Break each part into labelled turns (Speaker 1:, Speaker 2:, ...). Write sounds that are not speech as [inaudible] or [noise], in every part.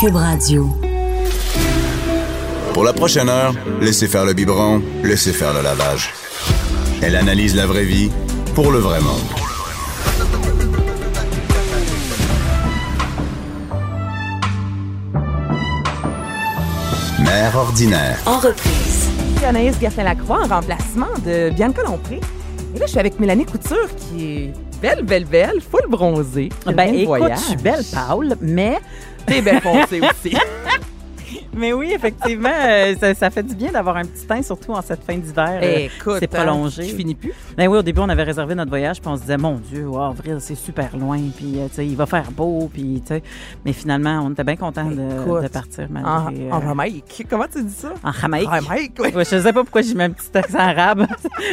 Speaker 1: Cube Radio.
Speaker 2: Pour la prochaine heure, laissez faire le biberon, laissez faire le lavage. Elle analyse la vraie vie pour le vrai monde. Mère ordinaire.
Speaker 1: En reprise.
Speaker 3: Anaïs Gertin-Lacroix en remplacement de Bianca Lompré. Et là, je suis avec Mélanie Couture qui est belle, belle, belle, full bronzée. qui
Speaker 4: Ben, écoute,
Speaker 3: voyage.
Speaker 4: je suis belle, Paul, mais,
Speaker 3: T'es belle foncée [laughs] aussi.
Speaker 4: mais oui, effectivement, euh, ça, ça fait du bien d'avoir un petit teint, surtout en cette fin d'hiver. euh,
Speaker 3: Écoute,
Speaker 4: c'est prolongé.
Speaker 3: Je finis plus?
Speaker 4: Ben oui, au début, on avait réservé notre voyage, puis on se disait, mon Dieu, wow, avril, c'est super loin, puis euh, il va faire beau, puis. Mais finalement, on était bien contents de, partir,
Speaker 3: En,
Speaker 4: malgré.
Speaker 3: en Jamaïque. Comment tu dis ça?
Speaker 4: en Jamaïque.
Speaker 3: Jamaïque, oui.
Speaker 4: Ouais, je sais pas pourquoi j'ai mis un petit accent arabe.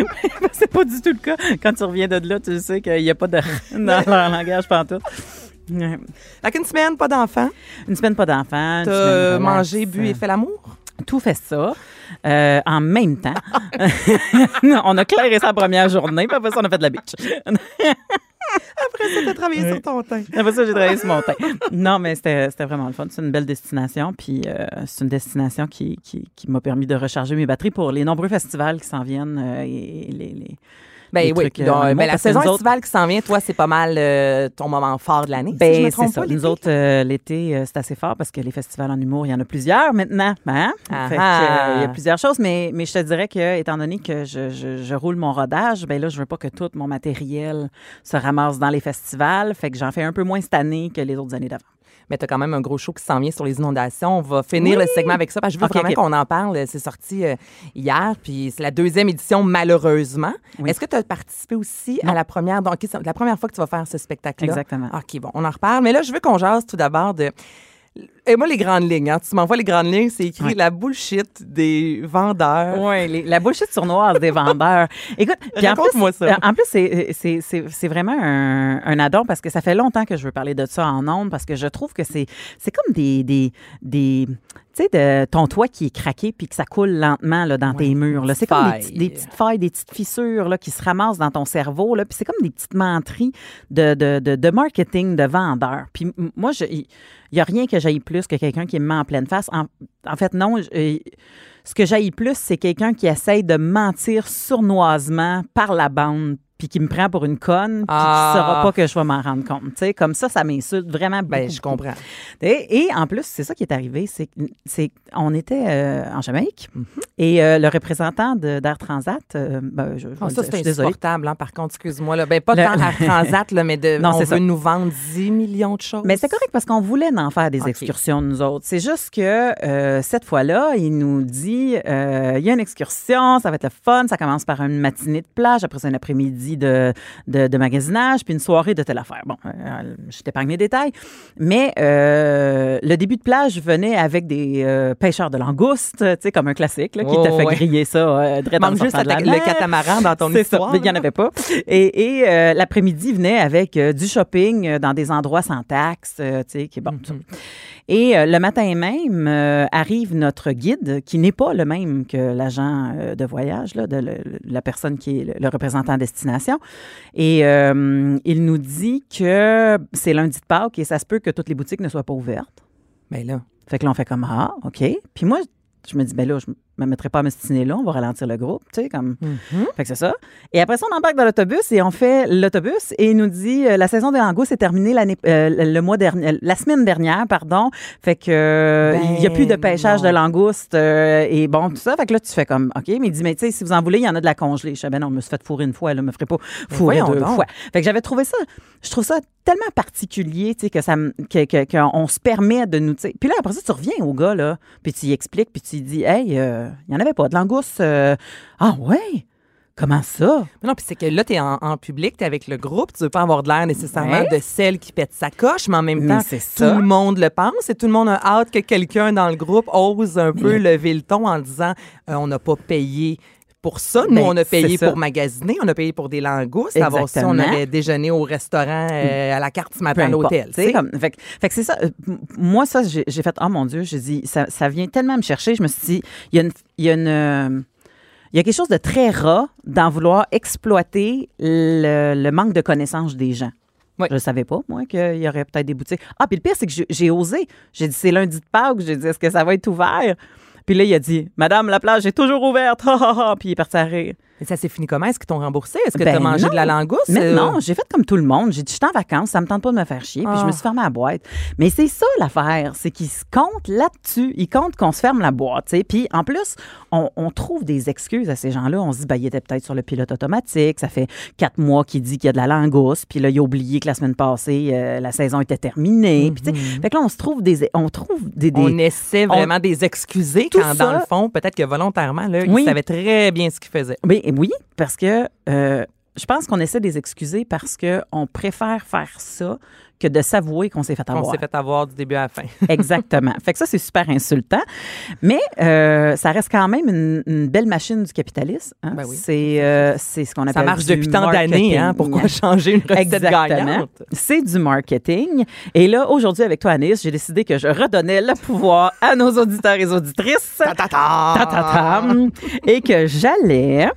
Speaker 4: [laughs] c'est pas du tout le cas. Quand tu reviens de là, tu sais qu'il n'y a pas de [laughs] dans leur langage pantoute. Ouais.
Speaker 3: Fait qu'une semaine, pas d'enfant?
Speaker 4: Une semaine pas d'enfant. une
Speaker 3: T'as mangé, bu et fait l'amour?
Speaker 4: Tout fait ça euh, en même temps. [laughs] on a clairé sa première journée, puis après ça, on a fait de la beach. [laughs]
Speaker 3: Après ça, t'as travaillé sur ton teint.
Speaker 4: Après ça, j'ai travaillé sur mon teint. Non, mais c'était c'était vraiment le fun. C'est une belle destination, puis euh, c'est une destination qui, qui, qui m'a permis de recharger mes batteries pour les nombreux festivals qui s'en viennent euh, et les... les
Speaker 3: Ben oui,
Speaker 4: euh,
Speaker 3: donc,
Speaker 4: en
Speaker 3: ben, la saison
Speaker 4: autres-
Speaker 3: estivale qui s'en vient, toi, c'est pas mal euh, ton moment fort de l'année. si je
Speaker 4: Ben,
Speaker 3: me
Speaker 4: ça. Nous autres, euh, l'été, euh, c'est assez fort parce que les festivals en humour, il y en a plusieurs maintenant. Hein?
Speaker 3: Ah
Speaker 4: Fait que,
Speaker 3: ah.
Speaker 4: il y a plusieurs choses, mais, mais je te dirais que, étant donné que je, je, je roule mon rodage, ben là, je veux pas que tout mon matériel se ramasse dans les festivals. Fait que j'en fais un peu moins cette année que les autres années d'avant.
Speaker 3: Mais tu as quand même un gros show qui s'en vient sur les inondations. On va finir le segment avec ça parce que je veux
Speaker 4: Ok,
Speaker 3: vraiment qu'on en parle. C'est sorti euh, hier, puis c'est la deuxième édition, malheureusement.
Speaker 4: Oui.
Speaker 3: Est-ce que tu as participé aussi à la première? Donc, la première fois que tu vas faire ce spectacle-là?
Speaker 4: Exactement.
Speaker 3: OK, bon, on en reparle. Mais là, je veux qu'on jase tout d'abord de. Et moi, les grandes lignes, hein. tu m'envoies les grandes lignes, c'est écrit la bullshit des vendeurs.
Speaker 4: Oui, la bullshit sournoise des vendeurs. Écoute, puis en plus,
Speaker 3: ça.
Speaker 4: en plus, c'est- vraiment un, un addon parce que ça fait longtemps que je veux parler de ça en ondes parce que je trouve que c'est comme des, des, des tu sais, ton toit qui est craqué puis que ça coule lentement là, dans
Speaker 3: Ouais,
Speaker 4: tes murs. C'est comme des, petites failles, des petites fissures là, qui se ramassent dans ton cerveau. Là, puis c'est comme des petites menteries de, de, de, de marketing, de vendeurs. Puis moi, il n'y a rien que j'aille plus que quelqu'un qui me met en pleine face. En, en fait, non. euh, ce que j'aille plus, c'est quelqu'un qui essaye de mentir sournoisement par la bande puis qui me prend pour une conne, puis
Speaker 3: Ah.
Speaker 4: qui ne saura pas que je vais m'en rendre compte. Tu sais, comme ça, ça m'insulte vraiment beaucoup.
Speaker 3: Ben, je comprends.
Speaker 4: Et, et en plus, c'est ça qui est arrivé, c'est on était euh, en Jamaïque
Speaker 3: Mhm.
Speaker 4: et euh, le représentant d'Air Transat, euh, ben, je, vais
Speaker 3: ça, c'est insupportable, hein, par contre, excuse-moi. Ben, pas
Speaker 4: Le-
Speaker 3: tant à [laughs] Transat, là, mais de,
Speaker 4: Non,
Speaker 3: on
Speaker 4: c'est
Speaker 3: veut
Speaker 4: ça.
Speaker 3: nous vendre 10 millions de choses.
Speaker 4: Mais c'est correct parce qu'on voulait en faire des excursions, nous autres. C'est juste que cette fois-là, il nous dit il y a une excursion, ça va être le fun. Ça commence par une matinée de plage, après c'est un après-midi de, de, de magasinage, puis une soirée de telle affaire. Bon, euh, je t'épargne les détails. Mais euh, le début de plage venait avec des euh, pêcheurs de langoustes, tu sais, comme un classique, là, qui
Speaker 3: Oh,
Speaker 4: t'a fait
Speaker 3: ouais.
Speaker 4: griller ça euh,
Speaker 3: Manque juste
Speaker 4: sortant de la
Speaker 3: le catamaran dans ton histoire.
Speaker 4: il n'y en avait pas. Et, et, l'après-midi venait avec du shopping dans des endroits sans taxes, tu sais, qui est bon. ça. Et euh, le matin même euh, arrive notre guide, qui n'est pas le même que l'agent euh, de voyage, là, de le- la personne qui est le, le représentant à destination. Et il nous dit que c'est lundi de Pâques et ça se peut que toutes les boutiques ne soient pas ouvertes.
Speaker 3: Ben là.
Speaker 4: Fait que là, on fait comme Ah, OK. Puis moi, je me dis, ben là, je me mettrai pas à me stiner là, on va ralentir le groupe, tu sais, comme.
Speaker 3: Mhm.
Speaker 4: Fait que c'est ça. Et après ça, on embarque dans l'autobus et on fait l'autobus et il nous dit euh, la saison des langoustes est terminée l'année, euh, le mois dernier, euh, la semaine dernière, pardon. Fait que euh,
Speaker 3: Ben
Speaker 4: il y a plus de pêchage
Speaker 3: non.
Speaker 4: de langoustes et bon tout ça. Fait que là tu fais comme ok, mais il dit mais tu sais si vous en voulez, il y en a de la congelée. Je sais ben non, je me suis fait fourrer une fois, là, je me ferai pas fourrer
Speaker 3: voyons
Speaker 4: deux
Speaker 3: donc.
Speaker 4: fois. Fait que j'avais trouvé ça, je trouve ça tellement particulier, tu sais que ça, que qu'on se permet de nous, tu sais. Puis là après ça tu reviens au gars là, puis tu y expliques, puis tu lui dis hey, euh, il y en avait pas de langoustes. euh, ah ouais? Comment ça?
Speaker 3: Mais Non, puis c'est que là, tu es en, en public, tu es avec le groupe, tu veux pas avoir de l'air nécessairement
Speaker 4: Ouais.
Speaker 3: de celle qui pète sa coche, mais en même
Speaker 4: Mais
Speaker 3: temps, tout
Speaker 4: ça.
Speaker 3: le monde le pense et tout le monde a hâte que quelqu'un dans le groupe ose un peu lever le ton en disant euh, on n'a pas payé pour ça. Nous,
Speaker 4: Ben,
Speaker 3: on a payé pour magasiner, on a payé pour des langoustes. Avant ça, on aurait déjeuné au restaurant euh, à la carte ce matin à l'hôtel.
Speaker 4: comme- fait, que- fait que c'est ça. euh, moi, ça, j'ai fait, oh mon Dieu, j'ai dit, ça, ça vient tellement me chercher. Je me suis dit, il y a une. Il y a une euh, il y a quelque chose de très ras d'en vouloir exploiter le, le manque de connaissances des gens.
Speaker 3: Oui.
Speaker 4: Je ne savais pas, moi, qu'il y aurait peut-être des boutiques. Ah, puis le pire, c'est que j'ai- j'ai osé. J'ai dit, c'est lundi de Pâques. J'ai dit, est-ce que ça va être ouvert? Puis là, il a dit, Madame, la plage est toujours ouverte. [laughs] Puis il est parti à rire.
Speaker 3: Et ça s'est fini comment? Est-ce qu'ils t'ont remboursé? Est-ce que
Speaker 4: Ben
Speaker 3: tu as mangé
Speaker 4: non.
Speaker 3: de la langouste?
Speaker 4: Mais
Speaker 3: Euh,
Speaker 4: non, j'ai fait comme tout le monde. J'ai dit, je suis en vacances, ça me tente pas de me faire chier. Puis
Speaker 3: Ah.
Speaker 4: je me suis fermé la boîte. Mais c'est ça l'affaire, c'est qu'ils se comptent là-dessus. Ils comptent qu'on se ferme la boîte. tu sais. Puis en plus, on, on trouve des excuses à ces gens-là. On se dit, ben, il était peut-être sur le pilote automatique. Ça fait quatre mois qu'il dit qu'il y a de la langouste. Puis là, il a oublié que la semaine passée, euh, la saison était terminée. Puis tu sais, fait que là, on se trouve des, on trouve des, des-
Speaker 3: On essaie vraiment de les excuser
Speaker 4: Tout
Speaker 3: quand, dans le fond, peut-être que volontairement, là,
Speaker 4: Oui.
Speaker 3: ils savaient très bien ce qu'ils faisaient.
Speaker 4: Ben, oui, parce que euh, je pense qu'on essaie de les excuser parce qu'on préfère faire ça que de s'avouer qu'on s'est fait
Speaker 3: On
Speaker 4: avoir.
Speaker 3: s'est fait avoir du début à la fin. [laughs]
Speaker 4: Exactement. fait que ça, c'est super insultant. Mais euh, ça reste quand même une, une belle machine du capitalisme. hein.
Speaker 3: Ben oui.
Speaker 4: C'est euh, c'est ce qu'on appelle
Speaker 3: Ça marche depuis tant d'années, hein? Pourquoi changer une recette
Speaker 4: Exactement.
Speaker 3: gagnante?
Speaker 4: C'est du marketing. Et là, aujourd'hui, avec toi, Anis, j'ai décidé que je redonnais le pouvoir à nos auditeurs et auditrices. Ta-ta-tam. et que j'allais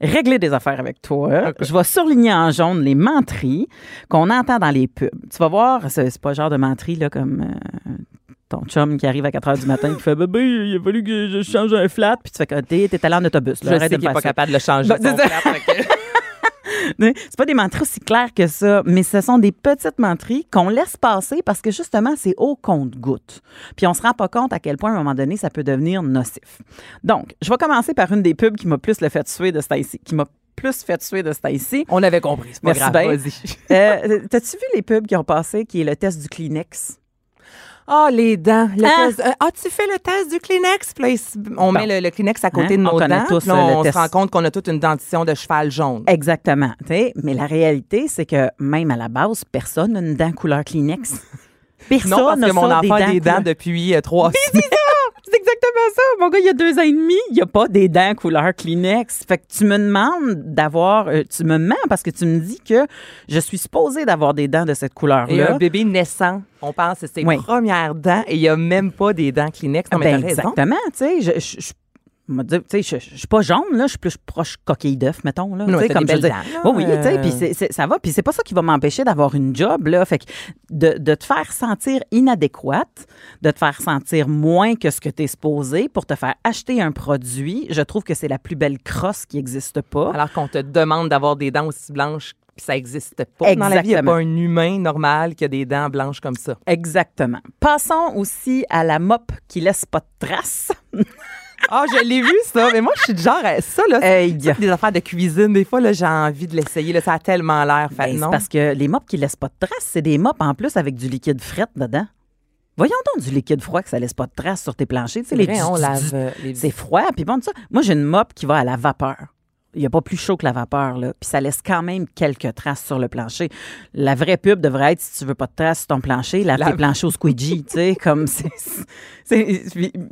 Speaker 4: régler des affaires avec toi. Je vais surligner en jaune les menteries qu'on entend dans les pubs. Tu vas voir, c'est pas le genre de menterie là, comme euh, ton chum qui arrive à 4 h du matin et qui fait Bébé, il a fallu que je change un flat. Puis tu fais que t'es t'es allé en autobus. là.
Speaker 3: Je sais qu'il n'est pas capable de le changer.
Speaker 4: Ben,
Speaker 3: son. [laughs] plat, fait que-
Speaker 4: Mais [laughs] C'est pas des menteries aussi claires que ça, mais ce sont des petites menteries qu'on laisse passer parce que justement, c'est au compte-goutte. Puis on se rend pas compte à quel point, à un moment donné, ça peut devenir nocif. Donc, je vais commencer par une des pubs qui m'a plus le fait suer de ce temps-ci, qui m'a plus fait suer de ce temps-ci.
Speaker 3: On avait compris, c'est pas
Speaker 4: Merci
Speaker 3: grave.
Speaker 4: bien.
Speaker 3: Vas-y.
Speaker 4: Euh, T'as-tu vu les pubs qui ont passé, qui est le test du Kleenex?
Speaker 3: Ah, les dents. Le
Speaker 4: Ah.
Speaker 3: test- euh, As-tu fait le test du Kleenex? Puis là, on
Speaker 4: Bon.
Speaker 3: met le, le Kleenex à côté
Speaker 4: Hein?
Speaker 3: de
Speaker 4: On
Speaker 3: nos
Speaker 4: connaît
Speaker 3: dents.
Speaker 4: tous,
Speaker 3: puis là,
Speaker 4: euh,
Speaker 3: on se rend compte qu'on a toute une dentition de cheval jaune.
Speaker 4: Exactement. tu. Mais la réalité, c'est que même à la base, personne n'a une dent couleur Kleenex. [laughs] Personne
Speaker 3: non, parce que mon enfant a des dents depuis euh, trois semaines. [laughs]
Speaker 4: C'est exactement ça. Mon gars, il y a deux ans et demi, il n'y a pas des dents couleur Kleenex. Fait que tu me demandes d'avoir. euh, tu me mens parce que tu me dis que je suis supposée d'avoir des dents de cette
Speaker 3: Et
Speaker 4: couleur-là.
Speaker 3: un bébé naissant, on pense que c'est ses
Speaker 4: Oui.
Speaker 3: premières dents et il n'y a même pas des dents Kleenex. Non, mais
Speaker 4: Ben, exactement. Tu sais, je. je- je- tu sais, je, suis pas jaune, là, je suis plus proche coquille d'œuf, mettons. Là,
Speaker 3: Ouais,
Speaker 4: comme je dis.
Speaker 3: là,
Speaker 4: Oui, tu sais, puis ça va. Puis c'est pas ça qui va m'empêcher d'avoir une job, là. Fait que de, de te faire sentir inadéquate, de te faire sentir moins que ce que tu es supposé pour te faire acheter un produit, je trouve que c'est la plus belle crosse qui existe pas.
Speaker 3: Alors qu'on te demande d'avoir des dents aussi blanches, puis ça n'existe pas. Dans la vie, il n'y a pas un humain normal qui a des dents blanches comme ça.
Speaker 4: Exactement. Passons aussi à la mop qui laisse pas de traces. [laughs]
Speaker 3: Ah, je l'ai vu, ça. Mais moi, je suis du genre, à- ça, là,
Speaker 4: Hey,
Speaker 3: des affaires de cuisine. Des fois, là, j'ai envie de l'essayer. Là, ça a tellement l'air. Fait,
Speaker 4: Ben, c'est
Speaker 3: non?
Speaker 4: parce que les mops qui laissent pas de traces, c'est des mops en plus avec du liquide fret dedans. Voyons donc du liquide froid que ça laisse pas de traces sur tes planchers. Tu sais,
Speaker 3: C'est
Speaker 4: les
Speaker 3: vrai,
Speaker 4: du-
Speaker 3: on
Speaker 4: du-
Speaker 3: lave
Speaker 4: du-
Speaker 3: les
Speaker 4: C'est froid. Puis bon, ça. Moi, j'ai une mop qui va à la vapeur. Il n'y a pas plus chaud que la vapeur, là. Puis ça laisse quand même quelques traces sur le plancher. La vraie pub devrait être, si tu veux pas de traces sur ton plancher, lave
Speaker 3: Lave.
Speaker 4: tes planchers au squeegee, [laughs] tu sais, comme c'est...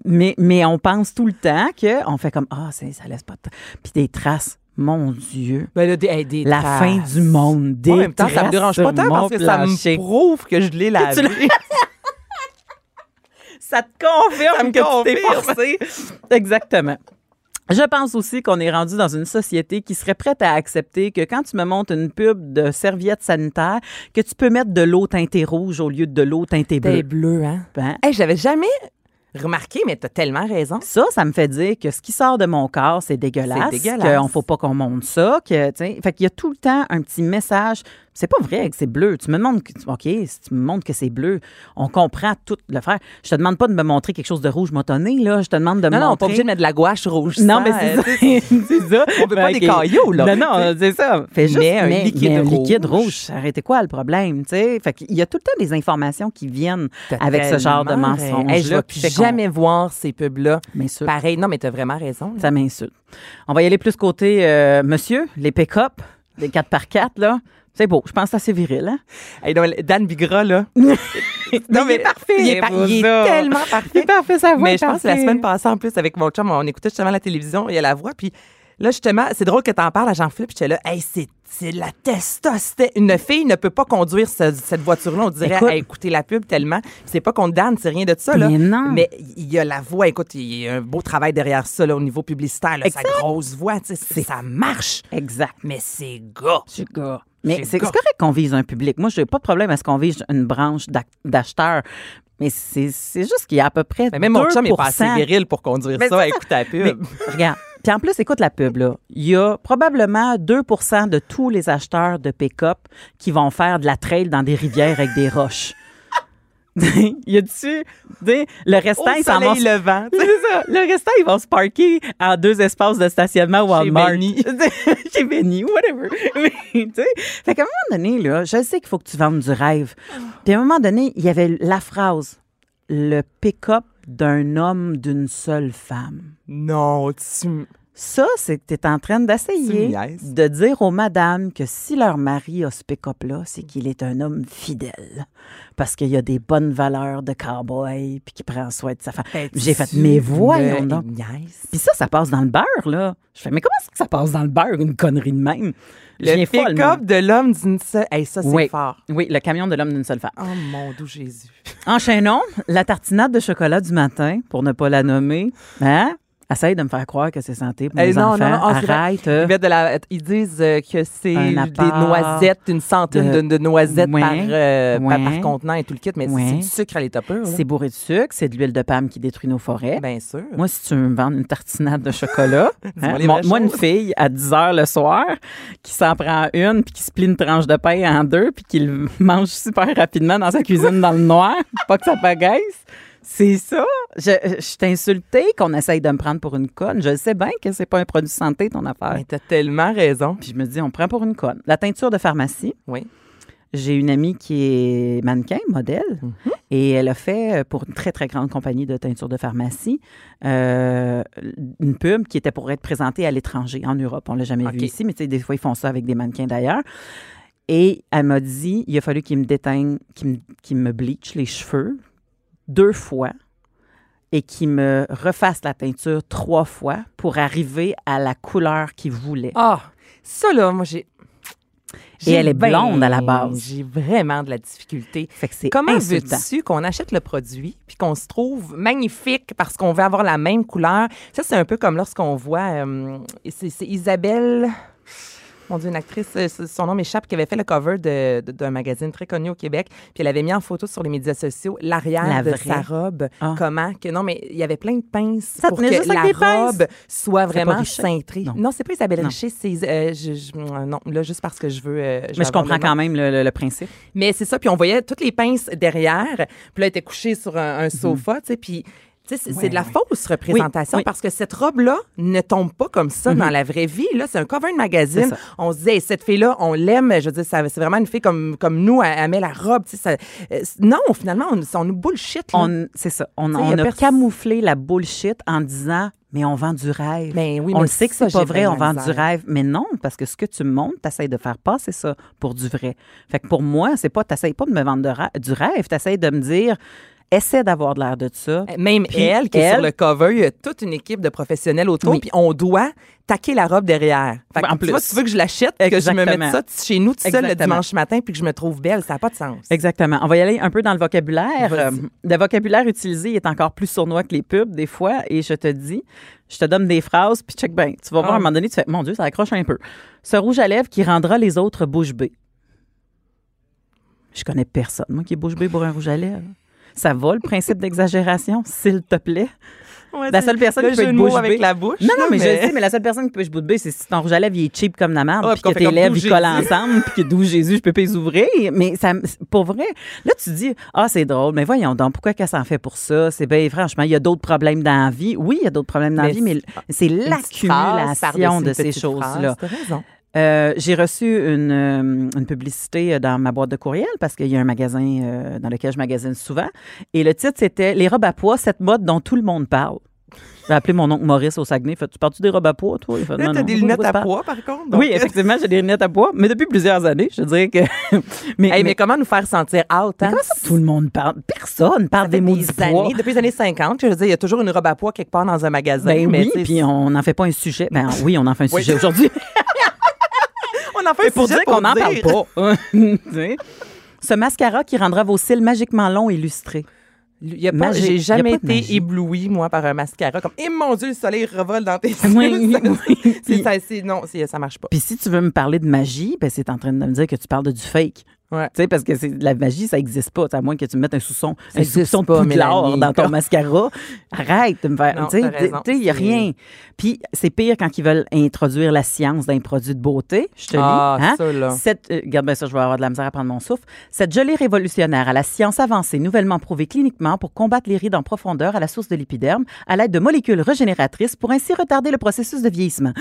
Speaker 4: mais, mais on pense tout le temps qu'on fait comme, ah, c'est ça laisse pas de traces. Puis des traces, mon Dieu.
Speaker 3: Ben là, des, hey, des
Speaker 4: La
Speaker 3: traces.
Speaker 4: fin du monde. Des
Speaker 3: en même temps, ça me dérange pas tant parce que ça me prouve que je l'ai lavé. [laughs]
Speaker 4: Ça te confirme
Speaker 3: Ça me
Speaker 4: que tu t'es
Speaker 3: confirme.
Speaker 4: forcé. Exactement. Je pense aussi qu'on est rendu dans une société qui serait prête à accepter que quand tu me montes une pub de serviettes sanitaires, que tu peux mettre de l'eau teintée rouge au lieu de l'eau teintée bleue.
Speaker 3: bleu, hein?
Speaker 4: Hein?
Speaker 3: Hey, j'avais jamais remarqué, mais t'as tellement raison.
Speaker 4: Ça, ça me fait dire que ce qui sort de mon corps, c'est dégueulasse.
Speaker 3: C'est dégueulasse.
Speaker 4: Qu'on faut pas qu'on monte ça. Que, tu fait qu'il y a tout le temps un petit message. C'est pas vrai que c'est bleu. Tu me demandes, que, OK, si tu me montres que c'est bleu, on comprend tout le faire. Je te demande pas de me montrer quelque chose de rouge motonné, là. Je te demande de me
Speaker 3: Non, non, pas
Speaker 4: montrer.
Speaker 3: obligé de mettre de la gouache rouge.
Speaker 4: Non, mais c'est ça. [laughs] [laughs] c'est ça.
Speaker 3: On veut pas
Speaker 4: Fait
Speaker 3: des cailloux, là.
Speaker 4: Non, non, c'est ça. Fais juste
Speaker 3: Mais un
Speaker 4: mais-
Speaker 3: liquide
Speaker 4: mais un
Speaker 3: rouge.
Speaker 4: liquide rouge. Arrêtez quoi le problème, tu sais? Fait qu'il y a tout le temps des informations qui viennent avec ce genre de
Speaker 3: raison. Hey, je vais jamais voir ces pubs-là. Pareil, non, mais t'as vraiment raison. là.
Speaker 4: Ça m'insulte. On va y aller plus côté euh, monsieur, les pick-up, les 4x4, là. C'est beau. Je pense que c'est assez viril, hein?
Speaker 3: Hey, non, Dan Bigra, là.
Speaker 4: non,
Speaker 3: il est parfait. Il est, par- il est tellement
Speaker 4: Il
Speaker 3: parfait.
Speaker 4: est parfait, ça va.
Speaker 3: Mais je pense que la semaine passée, en plus, avec mon chum, on écoutait justement la télévision, il y a la voix, puis Là, justement, c'est drôle que t'en parles à Jean-Philippe. J'étais là, hey, c'est c'est la testostérone. Une fille ne peut pas conduire ce- cette voiture-là. On dirait,
Speaker 4: Écoute.
Speaker 3: hey, écoutez la pub tellement. C'est pas Dan, c'est rien de ça, là.
Speaker 4: Mais non.
Speaker 3: Mais il y a la voix. Écoute, il y a un beau travail derrière ça, là, au niveau publicitaire. Là, sa grosse voix, ça marche.
Speaker 4: Exact.
Speaker 3: Mais c'est gars.
Speaker 4: C'est gars. Mais
Speaker 3: C'est
Speaker 4: correct qu'on vise un public. Moi, je n'ai pas de problème à ce qu'on vise une branche d'ac- d'acheteurs. Mais c'est juste qu'il y a à peu près.
Speaker 3: Mais même mon chum est pas
Speaker 4: 2%.
Speaker 3: assez viril pour conduire
Speaker 4: Mais
Speaker 3: ça, à écouter la
Speaker 4: Mais
Speaker 3: pub.
Speaker 4: regarde. Puis en plus, écoute la pub, là. Il y a probablement 2% de tous les acheteurs de pick-up qui vont faire de la trail dans des rivières avec des roches. [laughs] y a-tu. Le restant,
Speaker 3: Au
Speaker 4: ils s'en vont.
Speaker 3: levant. [laughs]
Speaker 4: ça. Le restant, ils vont se parker en deux espaces de stationnement Walmart. [laughs] Chez Benny, whatever. Mais, tu sais, fait qu'à un moment donné, là, je sais qu'il faut que tu vendes du rêve. Puis à un moment donné, il y avait la phrase le pick-up d'un homme d'une seule femme.
Speaker 3: Non, tu.
Speaker 4: Ça, c'est que tu es en train d'essayer de dire aux madames que si leur mari a ce pick-up-là, c'est qu'il est un homme fidèle. Parce qu'il a des bonnes valeurs de cowboy, puis qu'il prend soin de sa femme. J'ai fait, mais voyons donc. Puis ça, ça passe dans le beurre, là. Je fais, mais comment est-ce que ça passe dans le beurre, une connerie de même?
Speaker 3: Le pick-up de l'homme d'une seule. Hey, ça, c'est
Speaker 4: Oui.
Speaker 3: fort.
Speaker 4: Oui, le camion de l'homme d'une seule femme.
Speaker 3: Oh mon doux Jésus.
Speaker 4: Enchaînons. La tartinade de chocolat du matin, pour ne pas la nommer. Hein? Essaye de me faire croire que c'est santé pour
Speaker 3: Eh,
Speaker 4: mes
Speaker 3: non,
Speaker 4: enfants.
Speaker 3: non, non, ah.
Speaker 4: Arrête.
Speaker 3: Ils, mettent de la- ils disent euh, que c'est des noisettes, une centaine de,
Speaker 4: de-
Speaker 3: de noisettes par, euh, par, par contenant et tout le kit, mais c'est- du sucre à l'état pur.
Speaker 4: C'est bourré de sucre, c'est de l'huile de palme qui détruit nos forêts.
Speaker 3: Bien sûr.
Speaker 4: Moi, si tu veux me vendre une tartinade de chocolat, [laughs] hein, montre-moi une fille à 10 heures le soir qui s'en prend une, puis qui se plie une tranche de pain en deux, puis qui le mange super rapidement dans sa cuisine dans le noir, [laughs] pas que ça pagaisse. C'est ça. Je, je suis insultée qu'on essaye de me prendre pour une conne. Je sais bien que c'est pas un produit santé, ton affaire.
Speaker 3: Mais t'as tellement raison.
Speaker 4: Puis je me dis, on me prend pour une conne. La teinture de pharmacie,
Speaker 3: Oui.
Speaker 4: j'ai une amie qui est mannequin, modèle, et elle a fait euh, pour une très, très grande compagnie de teinture de pharmacie euh, une pub qui était pour être présentée à l'étranger, en Europe. On l'a jamais vu ici, mais tu sais, des fois, ils font ça avec des mannequins d'ailleurs. Et elle m'a dit, il a fallu qu'il me déteigne, qu'il me, bleach les cheveux deux fois et qu'il me refasse la teinture trois fois pour arriver à la couleur qu'il voulait.
Speaker 3: Ah, ça là, moi j'ai. j'ai
Speaker 4: elle est
Speaker 3: ben-
Speaker 4: blonde à la base.
Speaker 3: J'ai vraiment de la difficulté.
Speaker 4: Fait que c'est
Speaker 3: Comment veux-tu qu'on achète le produit puis qu'on se trouve magnifique parce qu'on veut avoir la même couleur? Ça, c'est un peu comme lorsqu'on voit. euh, c'est Isabelle. Mon Dieu, une actrice, euh, son nom m'échappe, qui avait fait le cover d'un magazine très connu au Québec. Puis elle avait mis en photo sur les médias sociaux l'arrière
Speaker 4: La
Speaker 3: de
Speaker 4: vraie.
Speaker 3: sa robe.
Speaker 4: Ah.
Speaker 3: Comment que. Non, mais il y avait plein de pinces
Speaker 4: Ça
Speaker 3: pour que la
Speaker 4: des pinces?
Speaker 3: robe soit vraiment cintrée.
Speaker 4: Non.
Speaker 3: Non, c'est pas Isabelle
Speaker 4: Non.
Speaker 3: Richer, c'est. euh, je- je- euh, non, là, juste parce que je veux. euh,
Speaker 4: Mais je comprends quand même le, le- le principe.
Speaker 3: Mais c'est ça, puis on voyait toutes les pinces derrière. Puis là, elle était couchée sur un, un sofa, tu sais, puis... C'est
Speaker 4: Ouais,
Speaker 3: de la
Speaker 4: ouais.
Speaker 3: fausse représentation
Speaker 4: Oui,
Speaker 3: parce que cette robe-là ne tombe pas comme ça dans la vraie vie. Là, c'est un cover de magazine. On se disait, Hey, cette fille-là, on l'aime. Je veux dire, ça- c'est vraiment une fille comme, comme nous. Elle, elle met la robe. ça- euh, non, finalement, on, on nous bullshit.
Speaker 4: C'est ça. On,
Speaker 3: a
Speaker 4: camouflé la bullshit en disant, mais on vend du rêve.
Speaker 3: Ben oui,
Speaker 4: on
Speaker 3: mais
Speaker 4: le sait que c'est pas vrai, on vend du rêve. Mais non, parce que ce que tu me montres, tu de faire passer ça pour du vrai. Fait que pour moi, c'est pas, t'essayes pas de me vendre de du rêve, t'essayes de me dire, essaie d'avoir de l'air de ça.
Speaker 3: Même
Speaker 4: Puis
Speaker 3: elle, qui est sur le cover, il y a toute une équipe de professionnels autour,
Speaker 4: Oui.
Speaker 3: puis on doit taquer la robe derrière. Fait que
Speaker 4: En
Speaker 3: tu, vois,
Speaker 4: plus.
Speaker 3: tu veux que je l'achète, que je me mette
Speaker 4: Exactement.
Speaker 3: ça chez nous tout seul le dimanche matin, puis que je me trouve belle, ça n'a pas de sens.
Speaker 4: Exactement. On va y aller un peu dans le vocabulaire. Euh, le vocabulaire utilisé est encore plus sournois que les pubs, des fois, et je te dis, je te donne des phrases, puis check bien. Tu vas voir,
Speaker 3: Ah.
Speaker 4: à un moment donné, tu fais, mon Dieu, ça accroche un peu. Ce rouge à lèvres qui rendra les autres bouche bée. Je connais personne, moi, qui est bouche bée pour un rouge à lèvres. Ça va, le principe d'exagération, s'il te plaît? La seule personne qui peut être bouche
Speaker 3: avec la bouche.
Speaker 4: Non, non, mais, je sais, mais la seule personne qui peut bouche bée, c'est si ton rouge à lèvres, il est cheap comme la merde,
Speaker 3: Ah,
Speaker 4: puis que tes lèvres, ils collent ensemble, puis que d'où Jésus, je peux pas les ouvrir. Mais ça, pour vrai, là, tu dis, ah, c'est drôle, mais voyons donc, pourquoi qu'elle s'en fait pour ça? C'est bien, franchement, il y a d'autres problèmes dans la vie. Oui, il y a d'autres problèmes dans la vie, mais c'est l'accumulation de ces choses-là. Euh, J'ai reçu une, euh, une publicité dans ma boîte de courriel parce qu'il y a un magasin euh, dans lequel je magasine souvent. Et le titre, c'était Les robes à pois, cette mode dont tout le monde parle. J'ai appelé mon oncle Maurice au Saguenay. Fait, tu parles-tu des robes à poids, toi? Il fait,
Speaker 3: Là,
Speaker 4: non,
Speaker 3: t'as
Speaker 4: non,
Speaker 3: des
Speaker 4: de
Speaker 3: lunettes à
Speaker 4: parles.
Speaker 3: poids, par contre. donc-
Speaker 4: Oui, effectivement, j'ai des lunettes à poids, mais depuis plusieurs années, je dirais que. [laughs] mais,
Speaker 3: Hey, mais,
Speaker 4: mais-
Speaker 3: comment nous faire sentir out, hein?
Speaker 4: comment ça, tout le monde parle? Personne parle
Speaker 3: Ça
Speaker 4: des mots poids.
Speaker 3: années, depuis les années 50, je veux dire, il y a toujours une robe à poids quelque part dans un magasin.
Speaker 4: Ben
Speaker 3: mais
Speaker 4: oui, puis on n'en fait pas un sujet. Ben oui, on en fait un
Speaker 3: Oui.
Speaker 4: sujet aujourd'hui. [laughs]
Speaker 3: on en fait
Speaker 4: pour dire qu'on n'en parle pas. [laughs] [laughs] Ce mascara qui rendra vos cils magiquement longs et lustrés.
Speaker 3: J'ai jamais été
Speaker 4: magie.
Speaker 3: ébloui, moi, par un mascara. Comme, eh mon Dieu, le soleil revole dans tes [laughs]
Speaker 4: Oui,
Speaker 3: cils.
Speaker 4: oui.
Speaker 3: C'est- ça, non, ça marche pas.
Speaker 4: Puis si tu veux me parler de magie, ben c'est en train de me dire que tu parles de du fake.
Speaker 3: Ouais.
Speaker 4: Tu sais, parce que c'est la magie, ça n'existe pas. À moins que tu me mettes un soupçon,
Speaker 3: Ça
Speaker 4: un de
Speaker 3: pas,
Speaker 4: poudlard dans ton mascara. Arrête de me faire. Tu sais, il n'y a rien. Puis c'est pire quand ils veulent introduire la science d'un produit de beauté. Je te
Speaker 3: Ah,
Speaker 4: lis. hein?
Speaker 3: ça, là.
Speaker 4: Cette, euh, regarde bien ça, je vais avoir de la misère à prendre mon souffle. Cette gelée révolutionnaire à la science avancée, nouvellement prouvée cliniquement pour combattre les rides en profondeur à la source de l'épiderme, à l'aide de molécules régénératrices pour ainsi retarder le processus de vieillissement.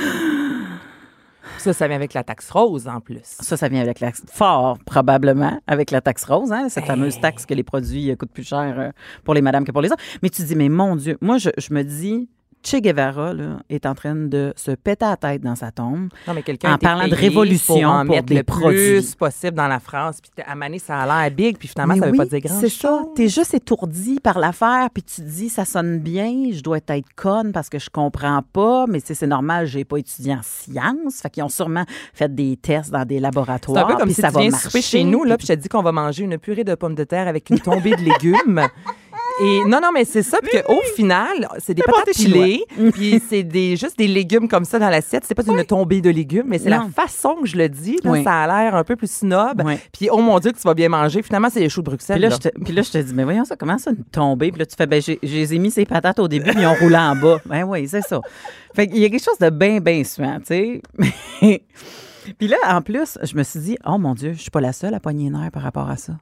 Speaker 3: Ça, ça vient avec la taxe rose, en plus.
Speaker 4: Ça, ça vient avec la fort probablement avec la taxe rose, hein, cette
Speaker 3: Hey.
Speaker 4: fameuse taxe que les produits euh, coûtent plus cher euh, pour les madames que pour les hommes. Mais tu dis, mais mon Dieu, moi, je, je me dis, Che Guevara là, est en train de se péter la tête dans sa tombe.
Speaker 3: Non, mais quelqu'un
Speaker 4: En parlant de révolution
Speaker 3: pour en
Speaker 4: pour
Speaker 3: mettre
Speaker 4: des
Speaker 3: le
Speaker 4: produits.
Speaker 3: plus possible dans la phrase. Puis à Mané, ça a l'air big, puis finalement,
Speaker 4: Mais
Speaker 3: ça veut
Speaker 4: oui,
Speaker 3: pas dire grand-chose.
Speaker 4: C'est ça. T'es juste étourdi par l'affaire, puis tu te dis, ça sonne bien, je dois être conne parce que je comprends pas, mais tu c'est normal, j'ai pas étudié en sciences. Fait qu'ils ont sûrement fait des tests dans des
Speaker 3: C'est
Speaker 4: laboratoires.
Speaker 3: un peu comme
Speaker 4: puis
Speaker 3: si
Speaker 4: ça
Speaker 3: tu
Speaker 4: va
Speaker 3: viens
Speaker 4: marcher.
Speaker 3: chez nous, là, puis je te dis qu'on va manger une purée de pommes de terre avec une tombée de légumes. [laughs] Et non, non, mais c'est ça, puis qu'au final, c'est des patates pilées, puis c'est des, juste des légumes comme ça dans l'assiette. C'est pas une tombée de légumes, mais c'est la façon que je le dis. là,
Speaker 4: Oui.
Speaker 3: Ça a l'air un peu plus snob.
Speaker 4: Oui.
Speaker 3: Puis oh mon Dieu, que tu vas bien manger. Finalement, c'est les choux de Bruxelles.
Speaker 4: Puis là,
Speaker 3: là.
Speaker 4: je te, puis là, je te dis, mais voyons ça, comment ça, une tombée? Puis là, tu fais, ben, j'ai, mis ces patates au début, puis ils ont roulé en bas. [laughs] Ben oui, c'est ça. Fait qu'il y a quelque chose de bien, bien suant, tu sais. [laughs] puis là, en plus, je me suis dit, oh mon Dieu, je suis pas la seule à nerfs par rapport à ça.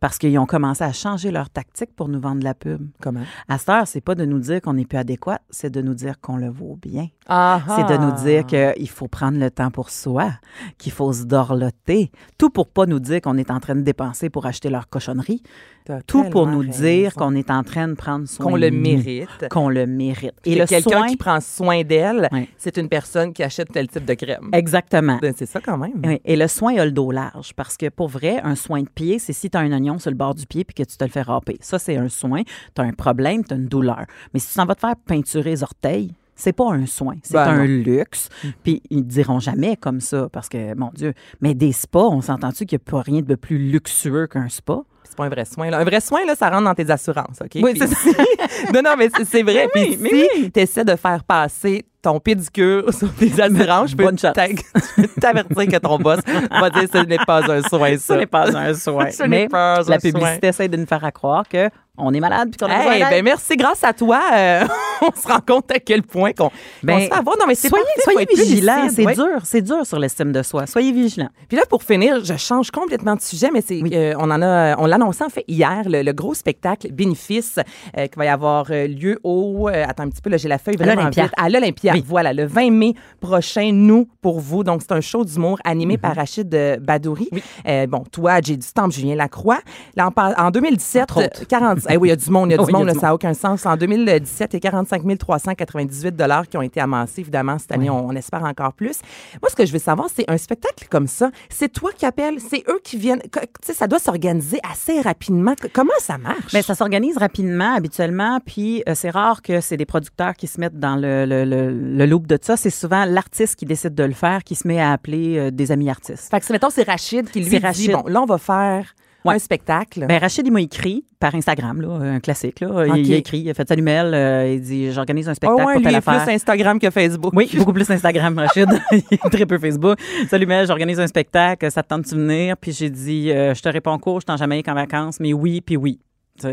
Speaker 4: Parce qu'ils ont commencé à changer leur tactique pour nous vendre de la pub.
Speaker 3: Comment?
Speaker 4: À cette heure, c'est pas de nous dire qu'on n'est plus adéquat, c'est de nous dire qu'on le vaut bien. C'est de nous dire qu'il faut prendre le temps pour soi, qu'il faut se dorloter. Tout pour pas nous dire qu'on est en train de dépenser pour acheter leur cochonnerie. Tout pour nous dire qu'on est en train de prendre soin
Speaker 3: qu'on le mérite.
Speaker 4: Qu'on le mérite. Et le
Speaker 3: quelqu'un
Speaker 4: soin,
Speaker 3: qui prend soin d'elle, c'est une personne qui achète tel type de crème.
Speaker 4: exactement.
Speaker 3: Ben, C'est ça quand même.
Speaker 4: Oui, Et le soin a le dos large parce que pour vrai, un soin de pied, c'est si tu as un oignon sur le bord du pied puis que tu te le fais râper. Ça, c'est un soin. Tu as un problème, tu as une douleur. Mais si tu s'en vas te faire peinturer les orteils, c'est pas un soin, c'est
Speaker 3: Ben
Speaker 4: un
Speaker 3: non.
Speaker 4: luxe. Puis ils ne diront jamais comme ça parce que, mon Dieu, mais des spas, on s'entend-tu qu'il n'y a pas rien de plus luxueux qu'un spa?
Speaker 3: C'est pas un vrai soin. Là. Un vrai soin, là, ça rentre dans tes assurances, OK?
Speaker 4: Oui, c'est
Speaker 3: si- [laughs] non, non, mais c'est- vrai. [laughs]
Speaker 4: Mais
Speaker 3: Puis si
Speaker 4: oui.
Speaker 3: tu essaies de faire passer ton pédicure [laughs] sur tes assurances, je peux [laughs] t'avertir que ton boss va dire ce n'est pas un soin, ça.
Speaker 4: Ce n'est pas un soin. [laughs]
Speaker 3: Ce n'est
Speaker 4: mais
Speaker 3: pas un
Speaker 4: la
Speaker 3: soin.
Speaker 4: publicité essaie de nous faire à croire que on est malade puis qu'on a besoin
Speaker 3: Hey,
Speaker 4: d'aide.
Speaker 3: ben merci, grâce à toi, euh, [laughs] on se rend compte à quel point qu'on
Speaker 4: Ben,
Speaker 3: se fait avoir. Non, mais c'est
Speaker 4: soyez,
Speaker 3: parfait,
Speaker 4: vigilants, c'est
Speaker 3: ouais.
Speaker 4: dur, c'est dur sur l'estime de soi. Soyez vigilants.
Speaker 3: Puis là, pour finir, je change complètement de sujet, mais c'est euh, on en a, on l'annonçait en fait hier, le, le gros spectacle bénéfice euh, qui va y avoir lieu au, attends un petit peu, là j'ai la feuille vraiment vite, à l'Olympia.
Speaker 4: Oui.
Speaker 3: Voilà, le 20 mai prochain, nous pour vous. Donc c'est un show d'humour animé
Speaker 4: Mhm.
Speaker 3: par Rachid Badouri. Bon, toi, Jay du Temple, Julien Lacroix. Là, en, en 2017,
Speaker 4: Entre autres.
Speaker 3: euh, 40, eh oui, il y a du monde, il y a du [laughs]
Speaker 4: Oui, a
Speaker 3: monde,
Speaker 4: du
Speaker 3: là, ça n'a aucun sens. En 2017, il y a 45 398 dollars qui ont été amassés. Évidemment, cette année, on, on espère encore plus. Moi, ce que je veux savoir, c'est un spectacle comme ça. C'est toi qui appelles, c'est eux qui viennent. Tu sais, ça doit s'organiser assez rapidement. Comment ça marche?
Speaker 4: Bien, ça s'organise rapidement, habituellement, puis euh, c'est rare que c'est des producteurs qui se mettent dans le, le, le, le loop de ça. C'est souvent l'artiste qui décide de le faire, qui se met à appeler euh, des amis artistes.
Speaker 3: fait que, mettons, c'est Rachid qui lui dit,
Speaker 4: Rachid.
Speaker 3: bon, là, on va faire
Speaker 4: Ouais.
Speaker 3: un spectacle.
Speaker 4: Ben, Rachid, il m'a écrit par Instagram, là, un classique. Là. Il- a écrit, il a fait Salut Mel, euh, il dit J'organise un spectacle
Speaker 3: ouais,
Speaker 4: pour
Speaker 3: lui est plus Instagram que Facebook.
Speaker 4: Oui, beaucoup plus Instagram, Rachid. [laughs] il est très peu Facebook. Salut Mel, j'organise un spectacle, ça te tente de venir? Puis j'ai dit euh, Je te réponds court, je suis en Jamaïque en vacances, mais oui, puis oui.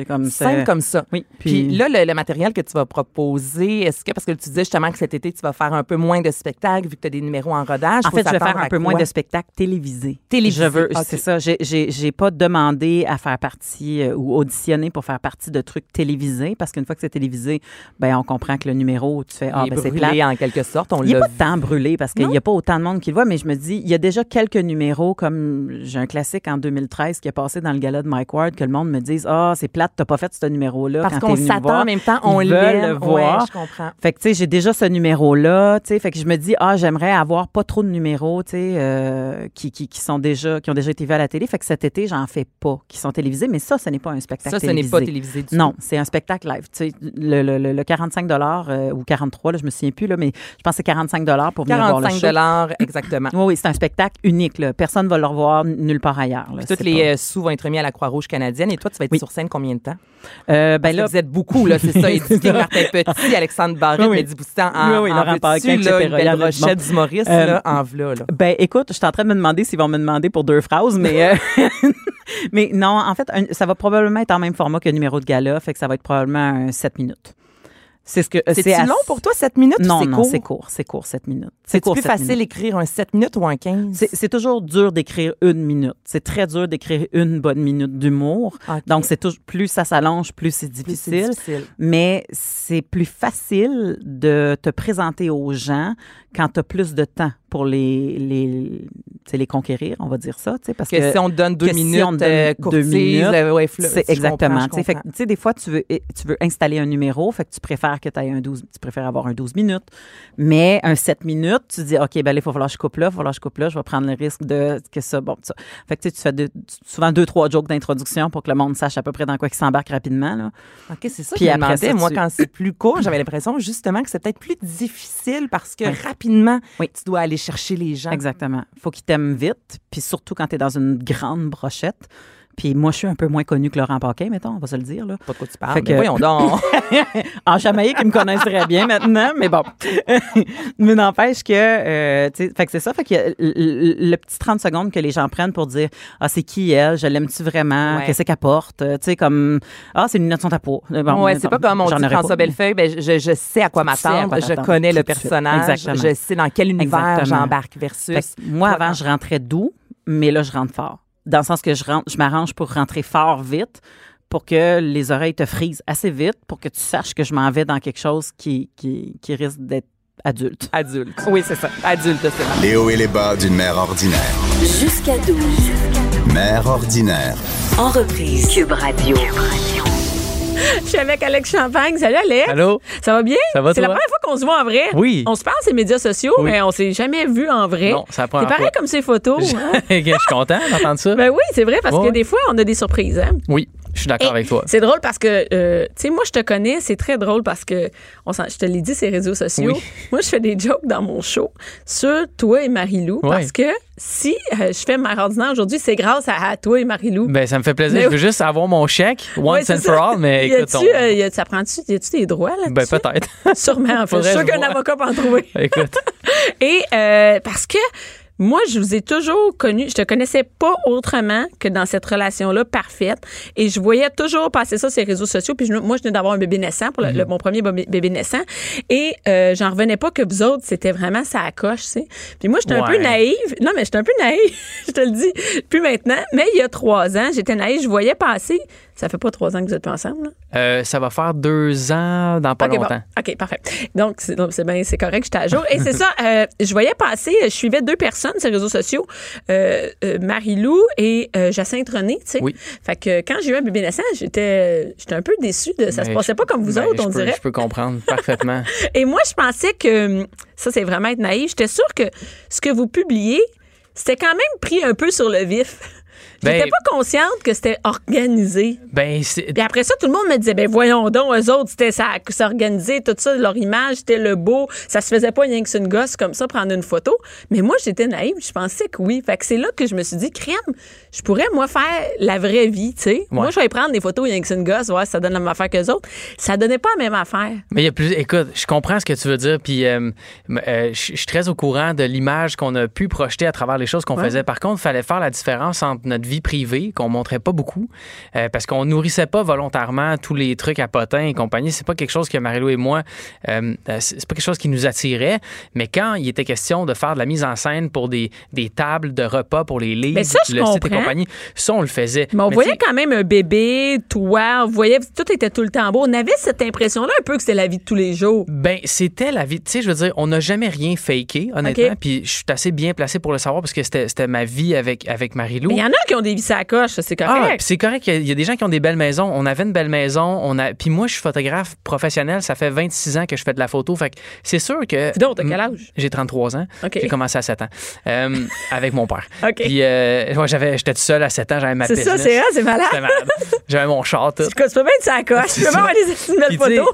Speaker 4: Comme
Speaker 3: Simple comme ça.
Speaker 4: Oui,
Speaker 3: Puis, là, le, le matériel que tu vas proposer, est-ce que, parce que tu disais justement que cet été, tu vas faire un peu moins de spectacles vu que tu as des numéros en rodage.
Speaker 4: En fait, je vais faire un peu moins de spectacles télévisés.
Speaker 3: Télévisés,
Speaker 4: Je veux, c'est ça. J'ai, pas demandé à faire partie euh, ou auditionner pour faire partie de trucs télévisés parce qu'une fois que c'est télévisé, ben on comprend que le numéro, tu fais ah ben c'est
Speaker 3: brûlé
Speaker 4: plat.
Speaker 3: en quelque sorte. On
Speaker 4: Il n'y a pas temps brûlé parce qu'il n'y a pas autant de monde qui le voit, mais je me dis, il y a déjà quelques numéros comme j'ai un classique en 2013 qui est passé dans le gala de Mike Ward que le monde me dise Ah, c'est plate, t'as pas fait ce numéro-là.
Speaker 3: Parce qu'on s'attend en même temps,
Speaker 4: Ils
Speaker 3: on
Speaker 4: veulent
Speaker 3: l'aime.
Speaker 4: le voir.
Speaker 3: Ouais, je comprends.
Speaker 4: Fait que, tu sais, j'ai déjà ce numéro-là, tu sais. Fait que je me dis, ah, j'aimerais avoir pas trop de numéros, tu sais, euh, qui, qui, qui sont déjà, qui ont déjà été vus à la télé. Fait que cet été, j'en fais pas, qui sont télévisés. Mais ça, ce n'est pas un spectacle
Speaker 3: Ça, ce n'est pas télévisé du
Speaker 4: Non, c'est un spectacle live. Tu sais, le, le, le, le 45 euh, ou 43 là, je me souviens plus, là, mais je pense que c'est 45 pour venir voir le
Speaker 3: 45
Speaker 4: show.
Speaker 3: dollars [laughs] exactement.
Speaker 4: Oui, oui, c'est un spectacle unique. Là. Personne ne va le revoir nulle part ailleurs. C'est
Speaker 3: les
Speaker 4: pas-
Speaker 3: euh, sous vont être mis à la Croix-Rouge canadienne. Et toi, tu vas être
Speaker 4: Oui.
Speaker 3: sur scène combien de temps?
Speaker 4: Euh, ben là,
Speaker 3: vous êtes beaucoup, là, c'est ça. [laughs] Martin Petit, Alexandre Barrette,
Speaker 4: Oui, oui.
Speaker 3: Mehdi Boustan, en,
Speaker 4: Oui, oui,
Speaker 3: en
Speaker 4: Laurent Paquin, etc.
Speaker 3: une belle brochette d'humoristes,
Speaker 4: Euh,
Speaker 3: là, en v'là, là?
Speaker 4: Ben, écoute, je suis en train de me demander s'ils vont me demander pour deux phrases, mais, euh, [laughs] mais non, en fait, un- ça va probablement être en même format que le numéro de gala, fait que ça va être probablement un 7 minutes. C'est ce que
Speaker 3: C'est-tu
Speaker 4: assez-
Speaker 3: long pour toi, 7 minutes?
Speaker 4: Non,
Speaker 3: c'est
Speaker 4: non,
Speaker 3: court?
Speaker 4: c'est court, c'est court, 7 minutes.
Speaker 3: C'est plus facile d'écrire un 7 minutes ou un 15?
Speaker 4: C'est c'est toujours dur d'écrire une minute. C'est très dur d'écrire une bonne minute d'humour. Donc, c'est toujours plus ça s'allonge, plus c'est
Speaker 3: Plus c'est
Speaker 4: difficile.
Speaker 3: difficile.
Speaker 4: Mais c'est plus facile de te présenter aux gens quand tu as plus de temps pour les, les, les conquérir, on va dire ça. Parce
Speaker 3: Que,
Speaker 4: que,
Speaker 3: si on te donne deux
Speaker 4: que si
Speaker 3: minutes,
Speaker 4: on te donne
Speaker 3: euh,
Speaker 4: deux
Speaker 3: courtise,
Speaker 4: minutes,
Speaker 3: euh, ouais,
Speaker 4: c'est
Speaker 3: je
Speaker 4: exactement. tu sais, des fois, tu veux, tu veux installer un numéro, fait que tu préfères que tu un 12, tu préfères avoir un 12 minutes. Mais un 7 minutes, tu dis, OK, ben là, il faut falloir que je coupe là, il faut falloir que je coupe là, je vais prendre le risque de que ça, bon, ça. Fait que tu fais deux- souvent deux, trois jokes d'introduction pour que le monde sache à peu près dans quoi il s'embarque rapidement. Là.
Speaker 3: OK, c'est ça
Speaker 4: Puis
Speaker 3: que je me
Speaker 4: après
Speaker 3: demandais.
Speaker 4: ça,
Speaker 3: Moi, quand c'est plus court, j'avais l'impression justement que c'est peut-être plus difficile parce que
Speaker 4: Oui.
Speaker 3: rapidement,
Speaker 4: Oui.
Speaker 3: tu dois aller chercher les gens.
Speaker 4: Exactement. faut qu'ils t'aiment vite, puis surtout quand tu es dans une grande brochette. Puis moi, je suis un peu moins connu que Laurent Paquin, mettons, on va se le dire. Là.
Speaker 3: Pas de quoi tu parles.
Speaker 4: Fait
Speaker 3: mais
Speaker 4: que-
Speaker 3: voyons donc. [laughs]
Speaker 4: En Jamaïque, ils me connaissent très bien maintenant, mais bon. [laughs] mais n'empêche que, euh, tu sais, fait que c'est ça. Fait que le, petit 30 secondes que les gens prennent pour dire Ah, c'est qui elle? Je l'aime-tu vraiment?
Speaker 3: Ouais.
Speaker 4: Qu'est-ce qu'elle porte Tu sais, comme Ah, c'est une lunettes sont à peau. Bon,
Speaker 3: ouais, c'est pas comme on dit François
Speaker 4: pas.
Speaker 3: Bellefeuille, ben, je, je sais à quoi m'attendre, je connais le
Speaker 4: tout
Speaker 3: personnage,
Speaker 4: Exactement.
Speaker 3: je sais dans quel univers j'embarque versus.
Speaker 4: Moi, avant, je rentrais doux, mais là, je rentre fort. Dans le sens que je, rentre, je m'arrange pour rentrer fort vite pour que les oreilles te frisent assez vite pour que tu saches que je m'en vais dans quelque chose qui, qui, qui risque d'être adulte.
Speaker 3: Adulte.
Speaker 4: Oui, c'est ça.
Speaker 3: Adulte, c'est vrai.
Speaker 2: Les hauts et les bas d'une mère ordinaire.
Speaker 1: Jusqu'à 12.
Speaker 2: Mère ordinaire.
Speaker 1: En reprise. Cube Radio.
Speaker 5: Je suis avec Alex Champagne. Salut Alex.
Speaker 6: Allô?
Speaker 5: Ça va bien?
Speaker 6: Ça va,
Speaker 5: C'est la première fois qu'on se voit en vrai.
Speaker 6: Oui.
Speaker 5: On se parle sur les médias sociaux,
Speaker 6: Oui.
Speaker 5: mais on s'est jamais vu en vrai.
Speaker 6: Non, c'est
Speaker 5: pareil
Speaker 6: fois.
Speaker 5: comme ces photos. hein? [laughs]
Speaker 6: Je suis content d'entendre ça.
Speaker 5: Ben oui, c'est vrai, parce que
Speaker 6: Ouais.
Speaker 5: des fois, on a des surprises. Hein?
Speaker 6: oui, je suis d'accord avec toi.
Speaker 5: C'est drôle parce que, euh, tu sais, moi, je te connais, c'est très drôle parce que, on je te l'ai dit, ces réseaux sociaux.
Speaker 6: Oui. [laughs]
Speaker 5: Moi, je fais des jokes dans mon show sur toi et Marie-Lou parce que si euh, je fais Mère ordinaire aujourd'hui, c'est grâce à, à toi et Marie-Lou.
Speaker 6: Ben, ça me fait plaisir.
Speaker 5: Mais
Speaker 6: Je veux juste avoir mon chèque, [laughs] once and for all, mais [laughs] écoute, on-
Speaker 5: euh, y a- ça prend-tu, y a-tu des droits là
Speaker 6: ben, peut-être.
Speaker 5: Sûrement, en fait. Je suis
Speaker 6: je
Speaker 5: qu'un avocat peut en trouver.
Speaker 6: écoute.
Speaker 5: Et euh, parce que moi, je vous ai toujours connu, je te connaissais pas autrement que dans cette relation-là parfaite. Et je voyais toujours passer ça sur les réseaux sociaux. Puis je- moi, je venais d'avoir un bébé naissant, pour le- le- mon premier bébé naissant. Et euh, j'en revenais pas que vous autres, c'était vraiment ça à coche, tu sais. Puis moi, j'étais un peu naïve. Non, mais j'étais un peu naïve, [laughs] je te le dis. Plus maintenant. Mais il y a trois ans, j'étais naïve. Je voyais passer. Ça fait pas trois ans que vous êtes ensemble?
Speaker 6: Euh, ça va faire deux ans dans pas
Speaker 5: bon.
Speaker 6: longtemps.
Speaker 5: OK, parfait. Donc, c'est bien, c'est correct, j'étais à jour. Et c'est ça, [laughs] euh, je voyais passer, je suivais deux personnes sur les réseaux sociaux, euh, Marie-Lou et Jacinthe René, tu sais.
Speaker 6: Oui.
Speaker 5: Fait que quand j'ai eu un bébé naissant, j'étais, j'étais un peu déçue de ça. se
Speaker 6: Ben,
Speaker 5: passait pas comme vous
Speaker 6: Ben,
Speaker 5: autres, on
Speaker 6: peux-
Speaker 5: dirait.
Speaker 6: Je peux comprendre parfaitement. [laughs]
Speaker 5: Et moi, je pensais que, ça, c'est vraiment être naïf. J'étais sûre que ce que vous publiez, c'était quand même pris un peu sur le vif. J'étais
Speaker 6: Ben-
Speaker 5: pas consciente que c'était organisé.
Speaker 6: Ben,
Speaker 5: Puis après ça, tout le monde me disait, ben voyons donc, eux autres, c'était ça, s'organiser, tout ça, leur image, c'était le beau. Ça se faisait pas rien que une gosse comme ça, prendre une photo. Mais moi, j'étais naïve, je pensais que oui. Fait que c'est là que je me suis dit, crème, je pourrais, moi, faire la vraie vie, tu sais. Moi, je vais prendre des photos rien que sur une gosse, voir si ça donne la même affaire qu'eux autres. Ça donnait pas la même affaire.
Speaker 6: Mais il y a plus. Écoute, je comprends ce que tu veux dire, puis euh, euh, je suis très au courant de l'image qu'on a pu projeter à travers les choses qu'on
Speaker 5: Ouais.
Speaker 6: faisait. Par contre, il fallait faire la différence entre notre vie privée, qu'on montrait pas beaucoup, euh, parce qu'on nourrissait pas volontairement tous les trucs à potins et compagnie. C'est pas quelque chose que Marilou et moi, c'est pas quelque chose qui nous attirait. Mais quand il était question de faire de la mise en scène pour des, des tables de repas pour les livres,
Speaker 5: Mais ça, je
Speaker 6: le
Speaker 5: comprends.
Speaker 6: Compagnie. Ça, on le faisait.
Speaker 5: Mais on
Speaker 6: Mais
Speaker 5: voyait quand même un bébé, toi, on voyait, tout était tout le temps beau. On avait cette impression-là un peu que c'était la vie de tous les jours.
Speaker 6: Ben, c'était la vie. Tu sais, je veux dire, on n'a jamais rien faké, honnêtement.
Speaker 5: OK.
Speaker 6: Puis je suis assez bien placé pour le savoir parce que c'était ma vie avec, avec Marie-Lou.
Speaker 5: Il y en a qui ont des vies à la coche, ça, c'est
Speaker 6: Ah,
Speaker 5: correct.
Speaker 6: puis c'est correct. Il y a- il y, a des gens qui ont des belles maisons. On avait une belle maison. On a. Puis moi, je suis photographe professionnel. Ça fait 26 ans que je fais de la photo. Fait que c'est sûr que.
Speaker 5: D'autres, t'as quel âge?
Speaker 6: J'ai 33 ans. J'ai commencé à 7 ans euh, [laughs] avec mon père.
Speaker 5: OK.
Speaker 6: Puis euh, ouais, j'avais, j'étais tout seul à 7 ans. J'avais ma
Speaker 5: C'est ça, c'est vrai, c'est malade.
Speaker 6: Malade. J'avais mon char tout.
Speaker 5: Tu peux bien être à la coche. [laughs] Tu peux
Speaker 6: C'est
Speaker 5: pas avoir des belles photos.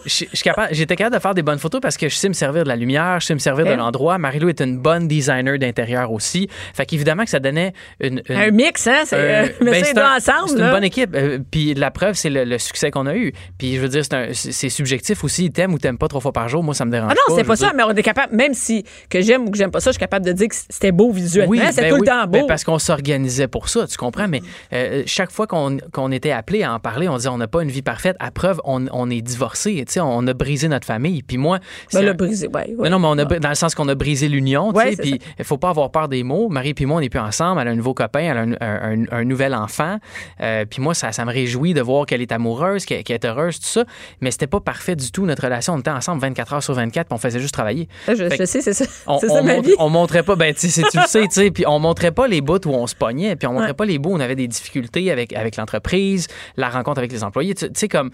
Speaker 6: J'étais capable de faire des bonnes photos parce que je sais me servir de la lumière, je sais me servir de
Speaker 5: Ouais.
Speaker 6: l'endroit. Marie-Lou est une bonne designer d'intérieur aussi. Fait qu'évidemment que ça donnait une. une-
Speaker 5: Un mix, hein? C'est,
Speaker 6: euh, ben, c'est un-
Speaker 5: ensemble.
Speaker 6: C'est une bonne équipe. Euh, puis la preuve, c'est le, le succès qu'on a eu. Puis je veux dire, c'est c'est c'est subjectif aussi. T'aimes ou t'aimes pas trois fois par jour. Moi, ça me dérange
Speaker 5: Ah non,
Speaker 6: pas.
Speaker 5: c'est
Speaker 6: Je
Speaker 5: pas ça,
Speaker 6: dire-
Speaker 5: mais on est capable, même si que j'aime ou que j'aime pas ça, je suis capable de dire que c'était beau visuellement.
Speaker 6: Oui,
Speaker 5: c'était
Speaker 6: ben
Speaker 5: tout
Speaker 6: oui.
Speaker 5: le temps beau.
Speaker 6: Ben parce qu'on s'organisait pour ça, tu comprends? Mais euh, chaque fois qu'on qu'on était appelé à en parler, on disait on n'a pas une vie parfaite. À preuve, on, on est divorcé. Tu sais, on a brisé notre famille. Puis moi,
Speaker 5: Ben, le brisé, ouais.
Speaker 6: non, mais on a, dans le sens qu'on a brisé l'union, tu sais, puis il faut pas avoir peur des mots. Marie puis moi, on n'est plus ensemble, elle a un nouveau copain, elle a un, un- nouvel enfant, Euh, puis moi, ça, ça me réjouit de voir qu'elle est amoureuse, qu'elle est heureuse, tout ça, mais c'était pas parfait du tout, notre relation. On était ensemble 24 heures sur 24, puis on faisait juste travailler.
Speaker 5: Ça, je, sais, c'est ça.
Speaker 6: On,
Speaker 5: ma
Speaker 6: montre-
Speaker 5: vie.
Speaker 6: on montrait pas, ben, tu sais, tu le sais, tu sais, puis on montrait pas les bouts où on se pognait, puis on montrait. Pas les bouts où on avait des difficultés avec, avec l'entreprise, la rencontre avec les employés, tu sais, comme,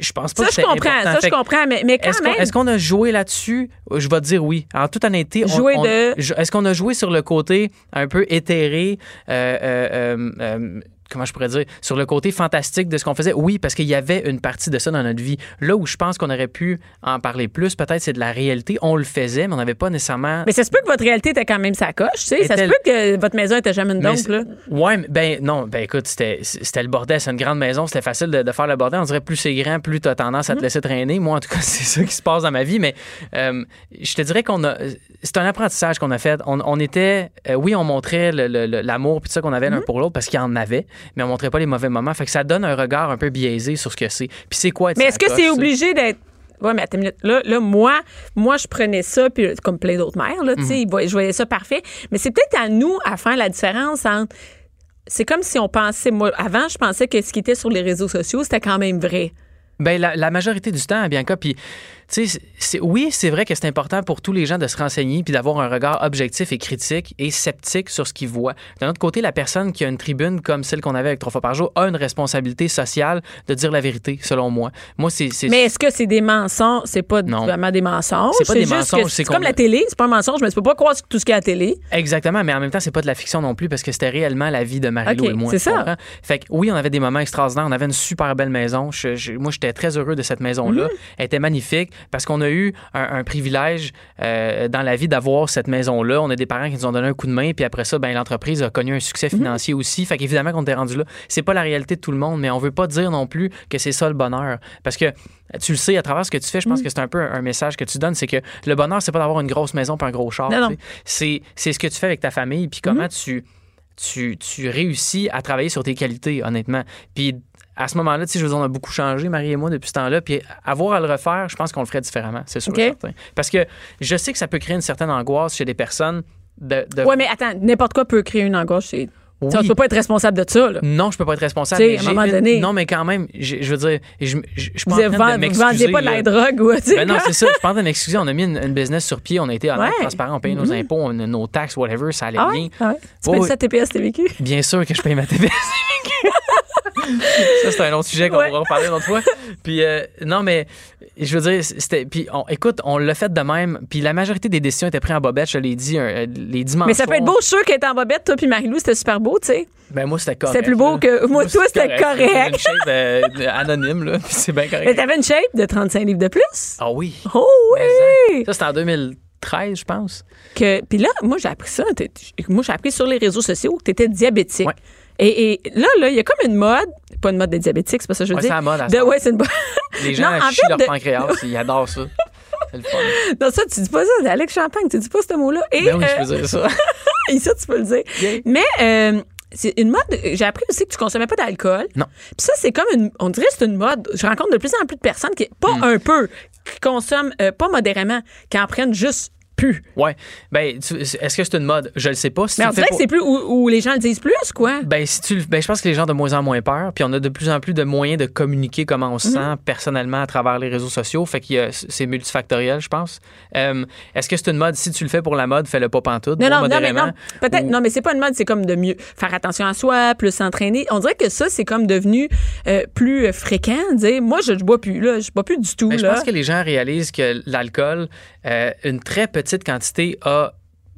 Speaker 6: je pense pas
Speaker 5: Ça,
Speaker 6: que
Speaker 5: je comprends.
Speaker 6: important.
Speaker 5: Ça, je
Speaker 6: Fait
Speaker 5: comprends. Mais, mais quand
Speaker 6: est-ce qu'on
Speaker 5: même.
Speaker 6: est-ce qu'on a joué là-dessus? Je vais te dire oui. En toute honnêteté, on-
Speaker 5: Jouer
Speaker 6: on-
Speaker 5: de-
Speaker 6: je- Est-ce qu'on a joué sur le côté un peu éthéré, euh, euh, euh, comment je pourrais dire, sur le côté fantastique de ce qu'on faisait? Oui, parce qu'il y avait une partie de ça dans notre vie. Là où je pense qu'on aurait pu en parler plus, peut-être, c'est de la réalité. On le faisait, mais on n'avait pas nécessairement...
Speaker 5: Mais ça se peut que votre réalité était quand même sa coche, tu sais. Ça se peut que votre maison était jamais une dompe, là.
Speaker 6: Ouais, mais ben non, ben écoute, c'était le bordel, c'est une grande maison, c'était facile de, de faire le bordel. On dirait plus c'est grand, plus tu as tendance à te laisser traîner. Moi, en tout cas, [laughs] c'est ça qui se passe dans ma vie, mais euh, je te dirais qu'on a. C'est un apprentissage qu'on a fait. On, on était. euh, oui, on montrait l'amour puis tout ça qu'on avait l'un
Speaker 5: Mm-hmm.
Speaker 6: pour l'autre parce qu'il y en avait, mais on montrait pas les mauvais moments. Fait que ça donne un regard un peu biaisé sur ce que c'est. Puis c'est quoi être
Speaker 5: Mais est-ce que c'est obligé d'être. Ouais, mais attends une minute. Là, là moi, moi, je prenais ça, puis comme plein d'autres mères, là, tu sais,
Speaker 6: Mhm.
Speaker 5: je voyais ça parfait. Mais c'est peut-être à nous à faire la différence entre. C'est comme si on pensait. Moi, avant, je pensais que ce qui était sur les réseaux sociaux, c'était quand même vrai.
Speaker 6: Ben, la, la majorité du temps, Bianca, puis, c'est- oui, c'est vrai que c'est important pour tous les gens de se renseigner puis d'avoir un regard objectif et critique et sceptique sur ce qu'ils voient. D'un autre côté, la personne qui a une tribune comme celle qu'on avait avec trois fois par jour a une responsabilité sociale de dire la vérité, selon moi. Moi, c'est. c'est-
Speaker 5: Mais est-ce que c'est des mensonges? C'est pas
Speaker 6: Non.
Speaker 5: vraiment des mensonges.
Speaker 6: C'est pas des mensonges, c'est
Speaker 5: comme la télé, c'est pas un mensonge, mais tu peux pas croire tout ce qu'il y a à la télé.
Speaker 6: Exactement, mais en même temps, c'est pas de la fiction non plus parce que c'était réellement la vie de Marie-Lou et moi.
Speaker 5: c'est ça.
Speaker 6: comprends? Fait que oui, on avait des moments extraordinaires. On avait une super belle maison. Je- je- moi, j'étais très heureux de cette maison-là.
Speaker 5: Mhm.
Speaker 6: Elle était magnifique parce qu'on a eu un, un privilège euh, dans la vie d'avoir cette maison-là. On a des parents qui nous ont donné un coup de main, puis après ça, ben, l'entreprise a connu un succès
Speaker 5: Mhm.
Speaker 6: financier aussi. Fait qu'évidemment qu'on était rendu là. C'est pas la réalité de tout le monde, mais on veut pas dire non plus que c'est ça le bonheur. Parce que tu le sais, à travers ce que tu fais, je
Speaker 5: Mhm.
Speaker 6: pense que c'est un peu un, message que tu donnes, c'est que le bonheur, c'est pas d'avoir une grosse maison puis un gros char.
Speaker 5: Non.
Speaker 6: C'est, c'est ce que tu fais avec ta famille, puis comment tu, tu, tu réussis à travailler sur tes qualités, honnêtement. Puis à ce moment-là, tu sais, je veux dire, on a beaucoup changé, Marie et moi, depuis ce temps-là. Puis avoir à le refaire, je pense qu'on le ferait différemment, c'est sûr certain. Parce que je sais que ça peut créer une certaine angoisse chez des personnes de. de-
Speaker 5: Ouais, mais attends, n'importe quoi peut créer une angoisse. chez-
Speaker 6: Oui.
Speaker 5: Tu peux pas être responsable de ça, là.
Speaker 6: Non, je peux pas être responsable. Mais
Speaker 5: à un moment donné-
Speaker 6: Non, mais quand même, je veux dire, je, je suis pas
Speaker 5: Vous
Speaker 6: en train de m'excuser.
Speaker 5: pas de la drogue ou,
Speaker 6: Ben non, c'est ça. Je train de m'excuser. On a mis une, une business sur pied. On a été honnête,
Speaker 5: Ouais.
Speaker 6: transparent. On payait nos impôts, on- nos taxes, whatever. Ça allait
Speaker 5: Ah
Speaker 6: bien.
Speaker 5: ouais? Ah ouais? Tu
Speaker 6: Oui,
Speaker 5: payes
Speaker 6: oui.
Speaker 5: ça TPS TVQ?
Speaker 6: Bien sûr que je paye ma TVS. [laughs] ça, c'est un autre sujet qu'on
Speaker 5: Ouais.
Speaker 6: pourra reparler une autre fois. Puis, euh, non, mais je veux dire, c'était. Puis, on- écoute, on l'a fait de même. Puis, la majorité des décisions étaient prises en bobette. Je l'ai dit, euh, les dimanches.
Speaker 5: Mais ça peut être beau, je suis sûre qu'elle était en bobette, toi puis Marie-Lou, c'était super beau, tu sais.
Speaker 6: Ben, moi, c'était correct.
Speaker 5: C'était plus beau
Speaker 6: là.
Speaker 5: que- moi, toi, c'était correct.
Speaker 6: J'avais une shape euh, anonyme, là. Puis, c'est bien
Speaker 5: Mais
Speaker 6: correct.
Speaker 5: t'avais une shape de 35 livres de plus?
Speaker 6: Ah oui.
Speaker 5: Oh oui!
Speaker 6: Ça, c'était en 2013, je pense.
Speaker 5: Que, puis là, moi, j'ai appris ça. Moi, j'ai appris sur les réseaux sociaux que tu étais diabétique.
Speaker 6: Ouais.
Speaker 5: Et, et là, là, il y a comme une mode, pas une mode des diabétiques, c'est pas ça que je veux
Speaker 6: Ouais,
Speaker 5: dire.
Speaker 6: c'est la mode, à
Speaker 5: de, ouais, c'est une mode. [laughs]
Speaker 6: Les gens
Speaker 5: Non, en
Speaker 6: chient
Speaker 5: fait,
Speaker 6: leur
Speaker 5: de-
Speaker 6: pancréas. [laughs] Ils adorent ça. C'est le fun.
Speaker 5: Non, ça, tu dis pas ça, c'est Alex Champagne, tu dis pas ce mot-là. Et,
Speaker 6: Ben oui,
Speaker 5: euh,
Speaker 6: je peux dire ça. [laughs]
Speaker 5: et ça, tu peux le dire.
Speaker 6: Yeah.
Speaker 5: Mais euh, c'est une mode. J'ai appris aussi que tu consommais pas d'alcool.
Speaker 6: Non.
Speaker 5: Puis ça, c'est comme une. On dirait que c'est une mode. Je rencontre de plus en plus de personnes qui, pas
Speaker 6: Hmm.
Speaker 5: un peu, qui consomment euh, pas modérément, qui en prennent juste plus.
Speaker 6: Ouais. Ben, est-ce que c'est une mode? Je le sais pas. Si
Speaker 5: Mais on dirait que c'est plus où, où les gens le disent plus, quoi.
Speaker 6: Ben, si tu, ben, je pense que les gens ont de moins en moins peur, puis on a de plus en plus de moyens de communiquer comment on se
Speaker 5: Mhm.
Speaker 6: sent personnellement à travers les réseaux sociaux. Fait que c'est multifactoriel, je pense. Euh, Est-ce que c'est une mode? Si tu le fais pour la mode, fais-le pas pantoute.
Speaker 5: Non, non, non, mais non. Peut-être,
Speaker 6: Ou-
Speaker 5: non, mais c'est pas une mode, c'est comme de mieux faire attention à soi, plus s'entraîner. On dirait que ça, c'est comme devenu euh, plus fréquent. Dire, moi, je, je bois plus, là. Je bois plus du tout,
Speaker 6: Ben, je pense que les gens réalisent que l'alcool, euh, une très petite quantité a,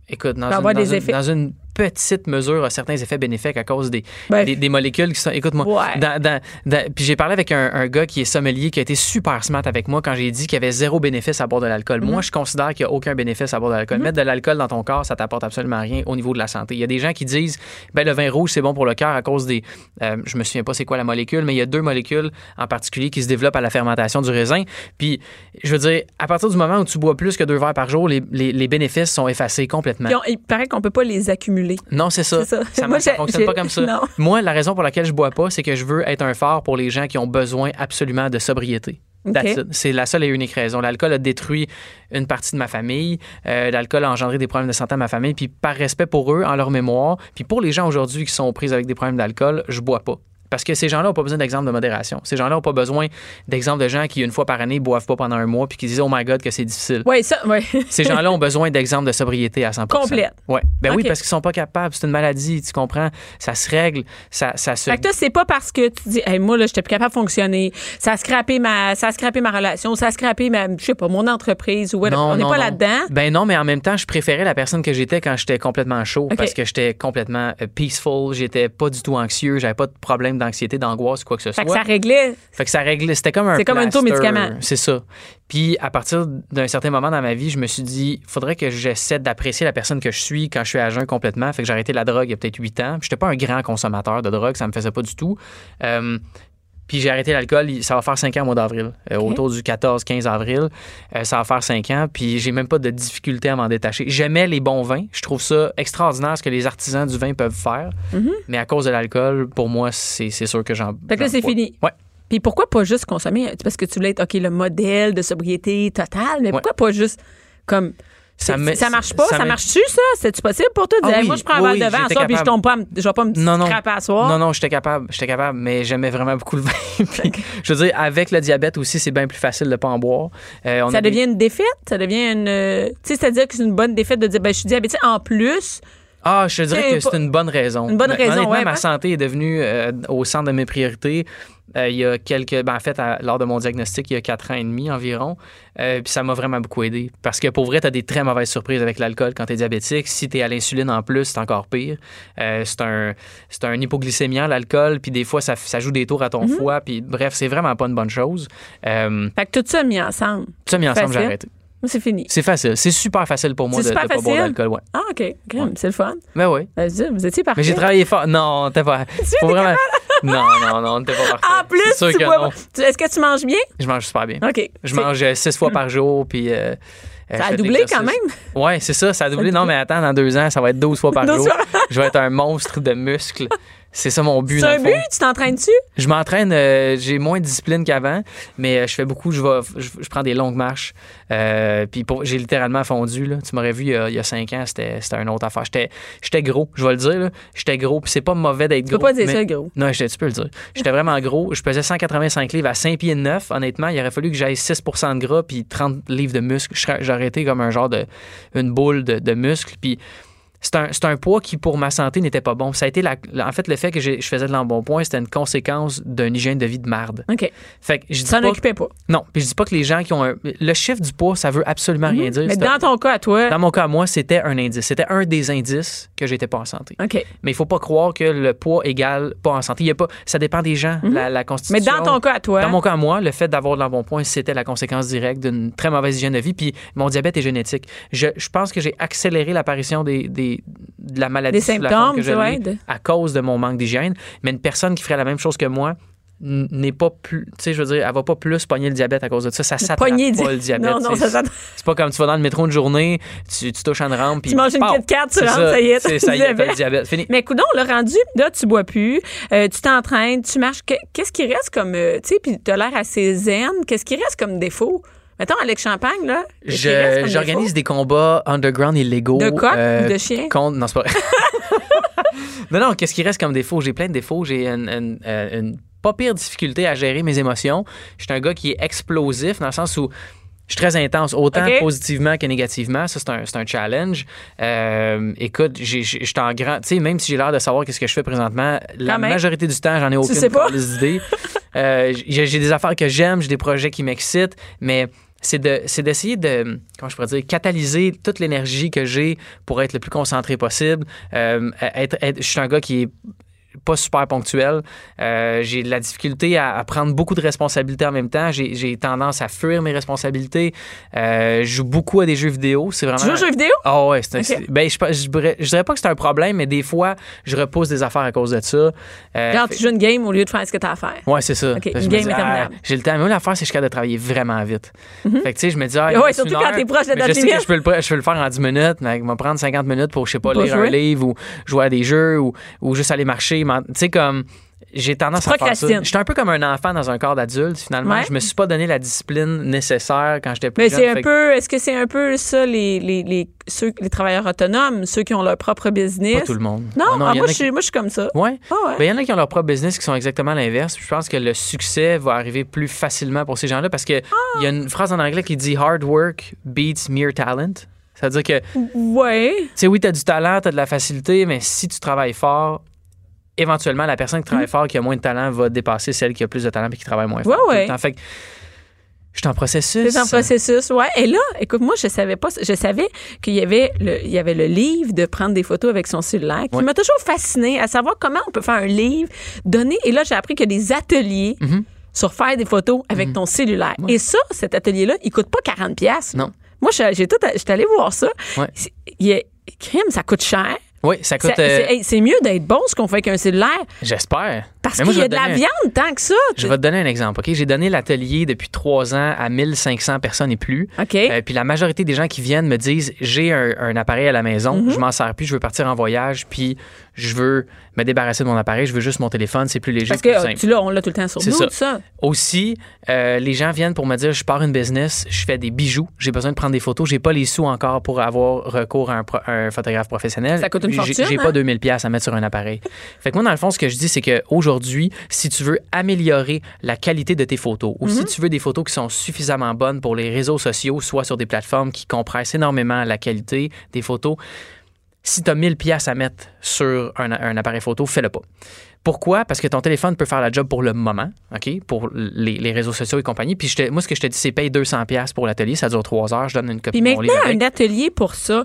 Speaker 6: écoute, dans, une, une- dans une petite mesure, a certains effets bénéfiques à cause des,
Speaker 5: Ben,
Speaker 6: des, des molécules qui sont. Écoute-moi,
Speaker 5: Ouais.
Speaker 6: puis j'ai parlé avec un, un gars qui est sommelier qui a été super smart avec moi quand j'ai dit qu'il y avait zéro bénéfice à boire de l'alcool.
Speaker 5: Mhm.
Speaker 6: Moi, je considère qu'il n'y a aucun bénéfice à boire de l'alcool. Mettre de l'alcool dans ton corps, ça t'apporte absolument rien au niveau de la santé. Il y a des gens qui disent, ben le vin rouge c'est bon pour le cœur à cause des, euh, je me souviens pas c'est quoi la molécule, mais il y a deux molécules en particulier qui se développent à la fermentation du raisin. Puis, je veux dire, à partir du moment où tu bois plus que deux verres par jour, les, les- les bénéfices sont effacés complètement.
Speaker 5: Puis on- il paraît qu'on peut pas les accumuler.
Speaker 6: Non, c'est ça.
Speaker 5: Ça.
Speaker 6: Ça,
Speaker 5: Moi,
Speaker 6: fonctionne pas comme ça.
Speaker 5: non.
Speaker 6: Moi, la raison pour laquelle je bois pas, c'est que je veux être un phare pour les gens qui ont besoin absolument de sobriété. C'est la seule et unique raison. L'alcool a détruit une partie de ma famille. Euh, L'alcool a engendré des problèmes de santé à ma famille. Puis par respect pour eux, en leur mémoire, puis pour les gens aujourd'hui qui sont aux prises avec des problèmes d'alcool, je bois pas. Parce que ces gens-là n'ont pas besoin d'exemple de modération. Ces gens-là n'ont pas besoin d'exemple de gens qui, une fois par année, boivent pas pendant un mois puis qui disent Oh my God, que c'est difficile.
Speaker 5: Oui, ça, oui. [laughs]
Speaker 6: Ces gens-là ont besoin d'exemples de sobriété à 100
Speaker 5: Complète.
Speaker 6: Ouais. Ben oui, parce qu'ils sont pas capables. C'est une maladie, tu comprends? Ça se règle, ça, ça se.
Speaker 5: Fait que toi, c'est pas parce que tu dis, hey, moi, là, j'étais plus capable de fonctionner. Ça a scrappé ma, ça a scrappé ma relation, ça a scrappé ma, je sais pas, mon entreprise ou whatever. On n'est pas là-dedans.
Speaker 6: Ben non, mais en même temps, je préférais la personne que j'étais quand j'étais complètement chaud parce que j'étais complètement euh, peaceful, j'étais pas du tout anxieux, j'avais pas de problème d'anxiété, d'angoisse, quoi que ce
Speaker 5: Fait
Speaker 6: soit.
Speaker 5: que ça réglait.
Speaker 6: Fait que ça réglait, c'était comme un
Speaker 5: C'est comme un taux médicament.
Speaker 6: C'est ça. Puis à partir d'un certain moment dans ma vie, je me suis dit, faudrait que j'essaie d'apprécier la personne que je suis quand je suis à jeun complètement. Fait que j'ai arrêté la drogue il y a peut-être 8 ans. Puis J'étais pas un grand consommateur de drogue, ça me faisait pas du tout. Euh, puis j'ai arrêté l'alcool, ça va faire 5 ans au mois d'avril, euh, autour du 14-15 avril. Euh, ça va faire 5 ans, puis j'ai même pas de difficulté à m'en détacher. J'aimais les bons vins, je trouve ça extraordinaire ce que les artisans du vin peuvent faire, mais à cause de l'alcool, pour moi, c'est sûr que j'en.
Speaker 5: Mhm. Fait que là, c'est fini.
Speaker 6: Ouais.
Speaker 5: Puis pourquoi pas juste consommer? Parce que tu voulais être, OK, le modèle de sobriété totale, mais pourquoi pas juste comme.
Speaker 6: Ça
Speaker 5: Ça,
Speaker 6: me-
Speaker 5: ça marche pas?
Speaker 6: ça
Speaker 5: marche-tu, ça? C'est-tu possible pour toi? De
Speaker 6: Ah
Speaker 5: dire,
Speaker 6: oui,
Speaker 5: moi, je prends un
Speaker 6: oui,
Speaker 5: verre de vin
Speaker 6: j'étais
Speaker 5: ça, puis je tombe pas, à je vais pas me
Speaker 6: Non, non.
Speaker 5: scraper à soir?
Speaker 6: Non, non, j'étais capable. J'étais capable, mais j'aimais vraiment beaucoup le vin. [laughs] Puis, je veux dire, avec le diabète aussi, c'est bien plus facile de pas en boire. Euh, on
Speaker 5: Ça
Speaker 6: des-
Speaker 5: devient une défaite? Ça devient une. euh, Tu sais, c'est-à-dire que c'est une bonne défaite de dire, ben, je suis diabétique. En plus,
Speaker 6: Ah, je te dirais que c'est une bonne raison.
Speaker 5: Une bonne raison,
Speaker 6: Honnêtement,
Speaker 5: ouais,
Speaker 6: ma santé est devenue euh, au centre de mes priorités. Euh, il y a quelques. Ben, en fait, à- lors de mon diagnostic, il y a quatre ans et demi environ. Euh, puis ça m'a vraiment beaucoup aidé. Parce que pour vrai, tu as des très mauvaises surprises avec l'alcool quand tu es diabétique. Si tu es à l'insuline en plus, c'est encore pire. Euh, c'est un, c'est un hypoglycémiant, l'alcool. Puis des fois, ça, ça joue des tours à
Speaker 5: Mhm.
Speaker 6: ton foie. Puis bref, c'est vraiment pas une bonne chose. Euh,
Speaker 5: fait que tout ça mis ensemble.
Speaker 6: tout ça mis ensemble, j'ai arrêté.
Speaker 5: C'est fini.
Speaker 6: C'est facile. C'est super facile pour moi de
Speaker 5: super
Speaker 6: pas boire d'alcool. Ouais.
Speaker 5: Ah, OK. C'est le fun.
Speaker 6: Ben oui.
Speaker 5: Vas-y, Vous étiez parfait.
Speaker 6: Mais j'ai travaillé fort. Non, t'es pas. [laughs] Faut vraiment. Non, non, non, t'es pas parfait.
Speaker 5: En plus, tu
Speaker 6: que
Speaker 5: Est-ce que tu manges bien?
Speaker 6: Je mange super bien.
Speaker 5: OK.
Speaker 6: Je mange euh, six fois par jour, puis. euh, euh,
Speaker 5: Ça a doublé quand même?
Speaker 6: Ouais, c'est ça, ça a doublé. Non, mais attends, dans deux ans, ça va être 12 fois par
Speaker 5: 12
Speaker 6: jour.
Speaker 5: fois.
Speaker 6: Je vais être un monstre de muscles. C'est ça mon but.
Speaker 5: C'est un but? Tu t'entraînes-tu?
Speaker 6: Je m'entraîne, euh, j'ai moins de discipline qu'avant, mais euh, je fais beaucoup, je, vais, je, je prends des longues marches. Euh, puis j'ai littéralement fondu. Là. Tu m'aurais vu il y, a, il y a cinq ans, c'était une autre affaire. J'étais j'étais gros, je vais le dire. là. J'étais gros, puis c'est pas mauvais d'être
Speaker 5: Tu
Speaker 6: gros.
Speaker 5: peux pas dire
Speaker 6: mais-
Speaker 5: ça, gros.
Speaker 6: Non, tu peux le dire. J'étais vraiment gros. Je pesais 185 livres à 5 pieds de 9. Honnêtement, il aurait fallu que j'aille 6 de gras puis 30 livres de muscles. J'aurais été comme un genre de une boule de, de muscles. Puis c'est un, poids qui, pour ma santé, n'était pas bon. Ça a été la, en fait, le fait que je faisais de l'embonpoint, c'était une conséquence d'une hygiène de vie de marde.
Speaker 5: OK.
Speaker 6: Fait que je dis pas,
Speaker 5: occupais pas.
Speaker 6: non, puis je dis pas que les gens qui ont un, le chiffre du poids, ça veut absolument rien dire.
Speaker 5: Mhm. Mais
Speaker 6: C'est un-
Speaker 5: dans ton cas, à toi.
Speaker 6: dans mon cas, moi, c'était un indice. C'était un des indices que j'étais pas en santé.
Speaker 5: OK.
Speaker 6: Mais il faut pas croire que le poids égale pas en santé. Il y a pas, ça dépend des gens, la, la
Speaker 5: Mais
Speaker 6: constitution.
Speaker 5: dans ton cas, à toi.
Speaker 6: Dans mon cas, moi, le fait d'avoir de l'embonpoint, c'était la conséquence directe d'une très mauvaise hygiène de vie. Puis mon diabète est génétique. Je, je pense que j'ai accéléré l'apparition des, des- de la maladie
Speaker 5: Des symptômes,
Speaker 6: que je
Speaker 5: ouais,
Speaker 6: à cause de mon manque d'hygiène. Mais une personne qui ferait la même chose que moi n'est pas plus, tu sais, je veux dire, elle va pas plus pogner le diabète à cause de ça. Ça s'attrape pas le diabète.
Speaker 5: Non, non, ça s'attrape-
Speaker 6: C'est pas comme tu vas dans le métro une journée, tu, tu touches une rampe, puis
Speaker 5: Tu manges une! Kit Kat, tu rentres, ça y est,
Speaker 6: c'est-
Speaker 5: t'as
Speaker 6: ça
Speaker 5: le
Speaker 6: y est, t'as le
Speaker 5: diabète.
Speaker 6: Fini.
Speaker 5: Mais coudon, le rendu, là, tu bois plus, euh, tu t'entraînes, tu marches. Que- Qu'est-ce qui reste comme. euh, tu sais, puis tu as l'air assez zen. Qu'est-ce qui reste comme défaut? Mettons, Alex Champagne, là.
Speaker 6: J'organise des combats underground illégaux.
Speaker 5: De coq
Speaker 6: euh,
Speaker 5: ou de chien?
Speaker 6: contre- Non, c'est pas vrai. [laughs] non, non, qu'est-ce qui reste comme défaut? J'ai plein de défauts. J'ai une, une- euh, une pas pire difficulté à gérer mes émotions. Je suis un gars qui est explosif dans le sens où je suis très intense, autant positivement que négativement. Ça, c'est un, c'est un challenge. Euh, écoute, je suis en grand. Tu sais, même si j'ai l'air de savoir qu'est-ce que je fais présentement, la
Speaker 5: même.
Speaker 6: majorité du temps, j'en ai aucune
Speaker 5: sais pas.
Speaker 6: d'idée. [laughs] Euh, j'ai des affaires que j'aime, j'ai des projets qui m'excitent, mais c'est de c'est d'essayer de comment je pourrais dire catalyser toute l'énergie que j'ai pour être le plus concentré possible Euh, être- je suis un gars qui est pas super ponctuel. Euh, j'ai de la difficulté à, à prendre beaucoup de responsabilités en même temps. J'ai tendance à fuir mes responsabilités. Euh, je joue beaucoup à des jeux vidéo. C'est vraiment.
Speaker 5: Tu joues aux jeux vidéo?
Speaker 6: Ah ouais, c'est un- ben, je, je, dirais- je dirais pas que c'est un problème, mais des fois, je repousse des affaires à cause de ça. Euh,
Speaker 5: Genre,
Speaker 6: fait-
Speaker 5: tu joues une game au lieu de faire ce que t'as à faire.
Speaker 6: Ouais, c'est ça.
Speaker 5: Une game
Speaker 6: dis,
Speaker 5: interminable.
Speaker 6: ah, j'ai le temps. Mais l'affaire, c'est que je suis capable de travailler vraiment vite. Fait que, tu sais, je me dis, ah,
Speaker 5: Ouais, surtout
Speaker 6: une
Speaker 5: quand
Speaker 6: heure,
Speaker 5: t'es proche de la
Speaker 6: Je sais que
Speaker 5: limite.
Speaker 6: je peux, le, je peux le faire en 10 minutes, mais il va prendre 50 minutes pour, je sais pas,
Speaker 5: Pour
Speaker 6: lire
Speaker 5: jouer.
Speaker 6: un livre ou jouer à des jeux ou, ou juste aller marcher. Tu sais, comme. J'ai tendance
Speaker 5: Tu
Speaker 6: à faire ça. J'étais un peu comme un enfant dans un corps d'adulte, finalement.
Speaker 5: Ouais.
Speaker 6: Je me suis pas donné la discipline nécessaire quand j'étais plus
Speaker 5: Mais
Speaker 6: jeune.
Speaker 5: c'est un
Speaker 6: Fait
Speaker 5: peu, est-ce que c'est un peu ça, les, les, les, ceux, les travailleurs autonomes, ceux qui ont leur propre business?
Speaker 6: Pas tout le monde.
Speaker 5: Non,
Speaker 6: Ah
Speaker 5: ah, moi, je suis, moi, je suis comme ça.
Speaker 6: Ouais.
Speaker 5: Ah ouais.
Speaker 6: Ben, il y en a qui ont leur propre business qui sont exactement l'inverse. Je pense que le succès va arriver plus facilement pour ces gens-là parce que
Speaker 5: Ah!
Speaker 6: il y a une phrase en anglais qui dit hard work beats mere talent. C'est-à-dire que, tu
Speaker 5: Ouais.
Speaker 6: sais, oui, tu as du talent, tu as de la facilité, mais si tu travailles fort, éventuellement, la personne qui travaille fort, qui a moins de talent, va dépasser celle qui a plus de talent et qui travaille moins fort.
Speaker 5: Ouais, ouais.
Speaker 6: Fait que je suis en processus.
Speaker 5: C'est en processus, ouais. Et là, écoute, moi, je savais pas, je savais qu'il y avait le, il y avait le livre de prendre des photos avec son cellulaire, qui
Speaker 6: Ouais.
Speaker 5: m'a toujours fasciné à savoir comment on peut faire un livre, donner. Et là, j'ai appris qu'il y a des ateliers
Speaker 6: Mhm.
Speaker 5: sur faire des photos avec ton cellulaire. Et ça, cet atelier-là, il coûte pas 40 pièces.
Speaker 6: Non.
Speaker 5: Moi, j'ai j'ai tout, j'étais allée voir ça.
Speaker 6: Ouais.
Speaker 5: Il y a, crime, ça coûte cher.
Speaker 6: Oui, ça coûte. Euh,
Speaker 5: c'est mieux d'être bon ce qu'on fait avec un cellulaire
Speaker 6: J'espère.
Speaker 5: Parce qu'il y a de la
Speaker 6: un-
Speaker 5: viande tant que ça.
Speaker 6: Je vais te donner un exemple, OK? J'ai donné l'atelier depuis trois ans à 1500 personnes et plus.
Speaker 5: OK.
Speaker 6: Euh, puis la majorité des gens qui viennent me disent j'ai un, un appareil à la maison,
Speaker 5: Mhm.
Speaker 6: je m'en sers plus, je veux partir en voyage, puis je veux me débarrasser de mon appareil, je veux juste mon téléphone, c'est plus léger,
Speaker 5: Parce
Speaker 6: plus
Speaker 5: que
Speaker 6: simple.
Speaker 5: tu l'as, on l'a tout le temps sur nous,
Speaker 6: ça.
Speaker 5: tout ça.
Speaker 6: Aussi, euh, les gens viennent pour me dire je pars une business, je fais des bijoux, j'ai besoin de prendre des photos, j'ai pas les sous encore pour avoir recours à un, pro- un photographe professionnel.
Speaker 5: Ça coûte une fortune,
Speaker 6: J'ai
Speaker 5: hein?
Speaker 6: pas 2000 pièces à mettre sur un appareil. fait que moi dans le fond ce que je dis c'est que aujourd'hui, si tu veux améliorer la qualité de tes photos ou
Speaker 5: Mhm.
Speaker 6: si tu veux des photos qui sont suffisamment bonnes pour les réseaux sociaux, soit sur des plateformes qui compressent énormément la qualité des photos, si tu as 1000 pièces à mettre sur un, un appareil photo, fais-le pas. Pourquoi? Parce que ton téléphone peut faire la job pour le moment, OK? Pour les, les réseaux sociaux et compagnie. Puis je te- moi, ce que je te dis, c'est paye 200 pièces pour l'atelier. Ça dure trois heures. Je donne une copie
Speaker 5: Puis
Speaker 6: de mon livre
Speaker 5: maintenant, un atelier pour ça.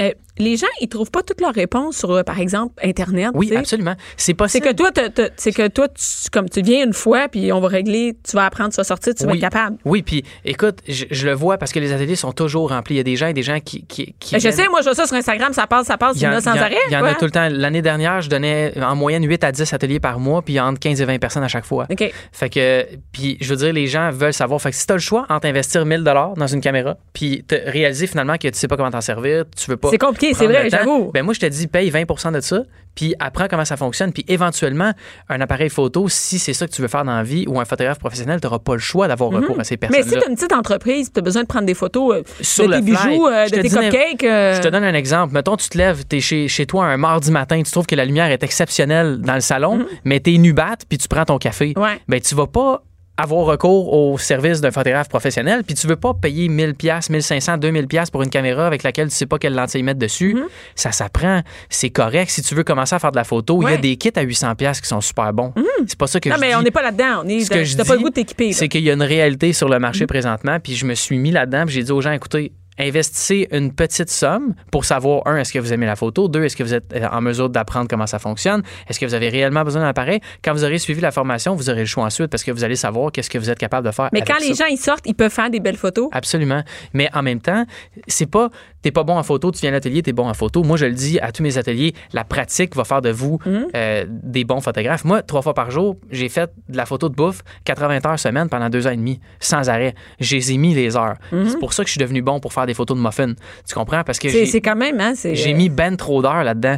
Speaker 5: euh, les gens, ils trouvent pas toutes leurs réponses sur, euh, par exemple, Internet.
Speaker 6: Oui, absolument. C'est
Speaker 5: C'est
Speaker 6: possible.
Speaker 5: que toi, c'est que toi, tu, comme tu viens une fois, puis on va régler, tu vas apprendre, tu vas sortir, tu vas
Speaker 6: Oui.
Speaker 5: être capable.
Speaker 6: Oui, puis écoute, je, je le vois parce que les ateliers sont toujours remplis. Il y a des gens et des gens qui. qui, qui
Speaker 5: je
Speaker 6: viennent-
Speaker 5: sais, moi, je vois ça sur Instagram, ça passe, ça passe,
Speaker 6: Il y
Speaker 5: en a sans
Speaker 6: il y en-
Speaker 5: arrêt.
Speaker 6: il y en a tout le temps. L'année dernière, je donnais en moyenne 8 à 10 ateliers par mois, puis entre 15 et 20 personnes à chaque fois.
Speaker 5: OK.
Speaker 6: Fait que, puis je veux dire, les gens veulent savoir. Fait que si tu as le choix entre investir 1000 dans une caméra, puis te réaliser finalement que tu sais pas comment t'en servir, tu veux pas.
Speaker 5: C'est compliqué, c'est vrai, j'avoue.
Speaker 6: Ben moi, je te dis, paye 20% de ça, puis apprends comment ça fonctionne, puis éventuellement, un appareil photo, si c'est ça que tu veux faire dans la vie, ou un photographe professionnel, tu n'auras pas le choix d'avoir recours à ces
Speaker 5: Mhm. Mais si tu as une petite entreprise, tu as besoin de prendre des photos euh,
Speaker 6: Sur
Speaker 5: de tes
Speaker 6: fly,
Speaker 5: bijoux, euh, de
Speaker 6: te
Speaker 5: tes cupcakes. euh,
Speaker 6: Je te donne un exemple. Mettons, tu te lèves, tu es chez, chez toi un mardi matin, tu trouves que la lumière est exceptionnelle dans le salon, mais tu es nubat, puis tu prends ton café.
Speaker 5: Mhm. Ouais.
Speaker 6: Ben, tu vas pas avoir recours au service d'un photographe professionnel, puis tu veux pas payer 1000 pièces, 1500, 2000 pièces pour une caméra avec laquelle tu sais pas quelle lentille mettre dessus. Ça s'apprend, c'est correct. Si tu veux commencer à faire de la photo, il y
Speaker 5: Mhm.
Speaker 6: A des kits à 800 pièces qui sont super bons. C'est pas ça que
Speaker 5: Non,
Speaker 6: je
Speaker 5: mais
Speaker 6: dis.
Speaker 5: on n'est pas là-dedans. On est
Speaker 6: Ce que je
Speaker 5: pas le goût de t'équiper.
Speaker 6: C'est qu'il y a une réalité sur le
Speaker 5: Mm.
Speaker 6: marché présentement, puis je me suis mis là-dedans, puis j'ai dit aux gens, écoutez, investissez une petite somme pour savoir, un, est-ce que vous aimez la photo, deux, est-ce que vous êtes euh, en mesure d'apprendre comment ça fonctionne, est-ce que vous avez réellement besoin d'un appareil? Quand vous aurez suivi la formation, vous aurez le choix ensuite parce que vous allez savoir qu'est-ce que vous êtes capable de faire.
Speaker 5: Mais
Speaker 6: avec
Speaker 5: quand les gens ils sortent, ils peuvent faire des belles photos?
Speaker 6: Absolument. Mais en même temps, c'est pas t'es pas bon en photo, tu viens à l'atelier, t'es bon en photo. Moi, je le dis à tous mes ateliers, la pratique va faire de vous
Speaker 5: Mhm.
Speaker 6: euh, des bons photographes. Moi, trois fois par jour, j'ai fait de la photo de bouffe 80 heures semaine pendant deux ans et demi, sans arrêt. J'ai mis les heures.
Speaker 5: Mhm.
Speaker 6: C'est pour ça que je suis devenu bon pour faire des photos de muffins. Tu comprends? Parce que
Speaker 5: C'est quand même, hein?
Speaker 6: j'ai mis ben trop d'heures là-dedans.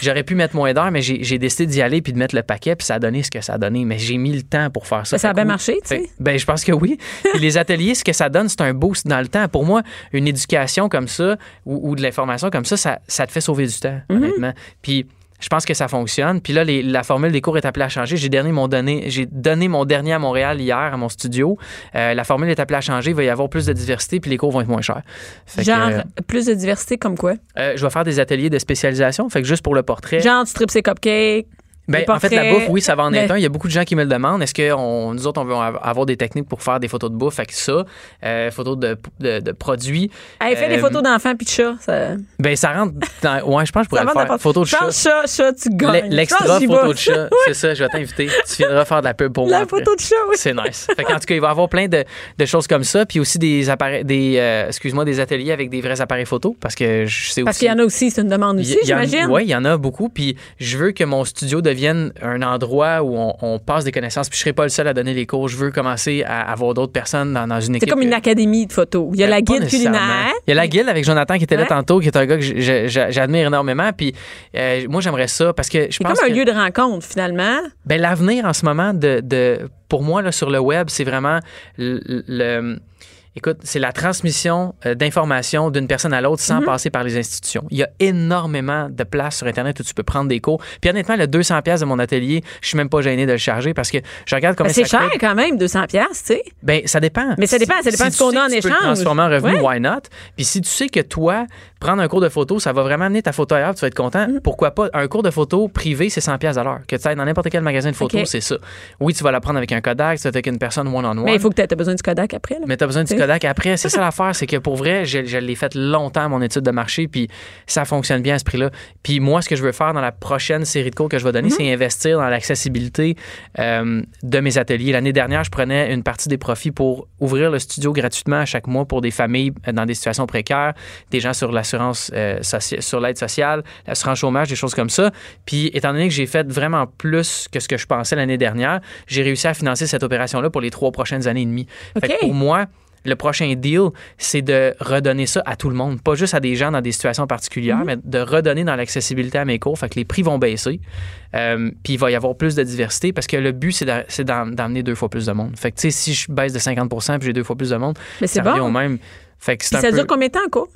Speaker 6: J'aurais pu mettre moins d'heures, mais j'ai décidé d'y aller puis de mettre le paquet, puis ça a donné ce que ça a donné. Mais j'ai mis le temps pour faire ça.
Speaker 5: Ça a bien marché, tu sais?
Speaker 6: Ben, je pense que oui. Puis les ateliers, ce que ça donne, c'est un boost dans le temps. Pour moi, une éducation comme ça ou, ou de l'information comme ça, ça, ça te fait sauver du temps,
Speaker 5: Mhm.
Speaker 6: honnêtement. Puis je pense que ça fonctionne. Puis là, les- la formule des cours est appelée à changer. J'ai donné mon donné, j'ai donné mon dernier à Montréal hier à mon studio. Euh, la formule est appelée à changer. Il va y avoir plus de diversité, puis les cours vont être moins chers. Fait que,
Speaker 5: Genre,
Speaker 6: euh,
Speaker 5: plus de diversité comme quoi?
Speaker 6: euh, je vais faire des ateliers de spécialisation. Fait que juste pour le portrait.
Speaker 5: Genre, tu tripes ses cupcakes.
Speaker 6: Ben, en fait, la bouffe, oui, ça va en être
Speaker 5: Mais-
Speaker 6: un. Il y a beaucoup de gens qui me le demandent. Est-ce que on- nous autres, on veut av- avoir des techniques pour faire des photos de bouffe? Fait que ça, euh, photos de, de, de produits.
Speaker 5: Hey, fais des
Speaker 6: Euh,
Speaker 5: photos d'enfants puis de chats. Ça,
Speaker 6: Ben, ça rentre dans. Ouais, je pense que je pourrais
Speaker 5: ça
Speaker 6: le faire.
Speaker 5: n'importe-
Speaker 6: Photo de
Speaker 5: Je
Speaker 6: chat.
Speaker 5: chat, chat, tu gagnes.
Speaker 6: L'extra photo de chat. [laughs] C'est ça, je vais t'inviter. Tu viendras faire de la pub pour moi.
Speaker 5: La
Speaker 6: après.
Speaker 5: photo de chat, oui.
Speaker 6: C'est nice. Fait en tout cas, il va y avoir plein de, de choses comme ça. Puis aussi des appareils, des, euh, excuse-moi, des ateliers avec des vrais appareils photo. Parce que je sais
Speaker 5: Parce qu'il y en a aussi, c'est une demande aussi, j'imagine.
Speaker 6: Oui, il y en a beaucoup. Puis je veux que mon studio devienne un endroit où on, on passe des connaissances. Puis je serai pas le seul à donner les cours. Je veux commencer à avoir d'autres personnes dans, dans une
Speaker 5: C'est
Speaker 6: équipe.
Speaker 5: comme une académie de photos. Il y a
Speaker 6: Ben,
Speaker 5: la guide culinaire.
Speaker 6: Il y a la guide avec Jonathan qui était là
Speaker 5: Ouais.
Speaker 6: tantôt, qui est un gars que j'admire énormément. Puis euh, moi, j'aimerais ça parce que je
Speaker 5: C'est
Speaker 6: pense
Speaker 5: comme un
Speaker 6: que
Speaker 5: lieu de rencontre, finalement.
Speaker 6: ben, l'avenir en ce moment de, de pour moi là, sur le web, c'est vraiment le, le- Écoute, c'est la transmission euh, d'informations d'une personne à l'autre sans
Speaker 5: Mhm.
Speaker 6: passer par les institutions. Il y a énormément de places sur Internet où tu peux prendre des cours. Puis honnêtement, le 200 pièces de mon atelier, je suis même pas gêné de le charger parce que je regarde comment
Speaker 5: Ben, c'est cher
Speaker 6: coûte.
Speaker 5: quand même, 200 pièces, tu sais.
Speaker 6: Ben, ça dépend.
Speaker 5: Mais ça dépend, ça dépend
Speaker 6: si
Speaker 5: de ce qu'on
Speaker 6: tu
Speaker 5: a en
Speaker 6: tu peux le
Speaker 5: échange.
Speaker 6: transformer en revenu,
Speaker 5: Ouais.
Speaker 6: why not? Puis si tu sais que toi, prendre un cours de photo, ça va vraiment amener ta photo ailleurs, tu vas être content.
Speaker 5: Mm.
Speaker 6: Pourquoi pas? Un cours de photo privé, c'est 100 pièces à l'heure. Que tu ailles dans n'importe quel magasin de photos, c'est ça. Oui, tu vas la prendre avec un Kodak, tu vas être avec une personne one-on-one.
Speaker 5: Mais il faut que tu aies besoin du Kodak après. là.
Speaker 6: Mais t'as besoin du
Speaker 5: T'sais.
Speaker 6: Kodak après. C'est ça l'affaire, c'est que pour vrai, je, je l'ai fait longtemps, mon étude de marché, puis ça fonctionne bien à ce prix-là. Puis moi, ce que je veux faire dans la prochaine série de cours que je vais donner,
Speaker 5: Mhm.
Speaker 6: c'est investir dans l'accessibilité euh, de mes ateliers. L'année dernière, je prenais une partie des profits pour ouvrir le studio gratuitement à chaque mois pour des familles euh, dans des situations précaires, des gens sur l'assurance, euh, sur l'aide sociale, l'assurance chômage, des choses comme ça. Puis étant donné que j'ai fait vraiment plus que ce que je pensais l'année dernière, j'ai réussi à financer cette opération-là pour les trois prochaines années et demie. Fait que pour moi, le prochain deal, c'est de redonner ça à tout le monde, pas juste à des gens dans des situations particulières,
Speaker 5: Mhm.
Speaker 6: mais de redonner dans l'accessibilité à mes cours. Fait que les prix vont baisser, euh, puis il va y avoir plus de diversité parce que le but, c'est d'a- c'est d'en- d'emmener deux fois plus de monde. Fait que, tu sais, si je baisse de 50% puis j'ai deux fois plus de monde,
Speaker 5: Mais
Speaker 6: ça revient
Speaker 5: bon.
Speaker 6: au même. Fait que
Speaker 5: ça
Speaker 6: peu...
Speaker 5: dure combien de temps, en cours?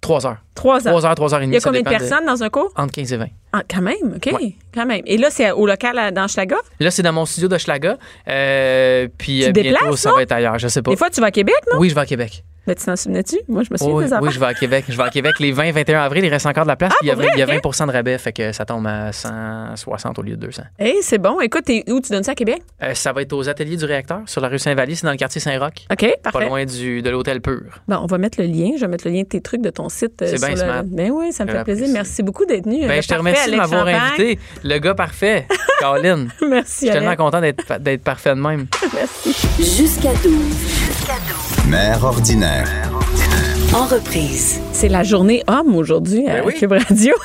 Speaker 6: Trois heures.
Speaker 5: Trois heures.
Speaker 6: Trois heures, trois heures et
Speaker 5: Il
Speaker 6: demie.
Speaker 5: y a combien de personnes dans un cours?
Speaker 6: Entre 15 et 20.
Speaker 5: Ah, quand même, OK.
Speaker 6: Ouais.
Speaker 5: Quand même. Et là, c'est au local à- dans Schlaga?
Speaker 6: Là, c'est dans mon studio de Schlaga. Euh, puis
Speaker 5: Tu
Speaker 6: euh, bientôt, ça va être ailleurs. Je sais pas.
Speaker 5: Des fois, tu vas à Québec, non?
Speaker 6: Oui, je vais à Québec.
Speaker 5: Mais tu t'en souvenais-tu? Moi, je me souviens
Speaker 6: Oui,
Speaker 5: des
Speaker 6: oui, je vais à Québec. Je vais à Québec les 20 21 avril. Il reste encore de la place. puis il y a
Speaker 5: Ah, pour
Speaker 6: 20, il y a
Speaker 5: vrai?
Speaker 6: 20 de rabais, fait que ça tombe à 160 au lieu de 200.
Speaker 5: Hey, c'est bon. Écoute, où? Tu donnes ça à Québec?
Speaker 6: Euh, ça va être aux ateliers du réacteur sur la rue Saint-Vallier. C'est dans le quartier Saint-Roch.
Speaker 5: OK,
Speaker 6: Pas
Speaker 5: parfait.
Speaker 6: loin du, de l'hôtel Pur.
Speaker 5: Bon, on va mettre le lien. Je vais mettre le lien de tes trucs, de ton site. euh,
Speaker 6: C'est bien
Speaker 5: le-. Ben oui, ça me fait plaisir. Merci beaucoup d'être venu.
Speaker 6: Ben, je te remercie de m'avoir invité. Le gars parfait, Caroline. [laughs] Je
Speaker 5: Merci,
Speaker 6: suis tellement content d'être d'être parfait de même. [laughs]
Speaker 1: Jusqu'à 12.
Speaker 2: Mère ordinaire.
Speaker 1: En reprise.
Speaker 5: C'est la journée homme aujourd'hui à
Speaker 7: Ben oui.
Speaker 5: Cube Radio. [laughs]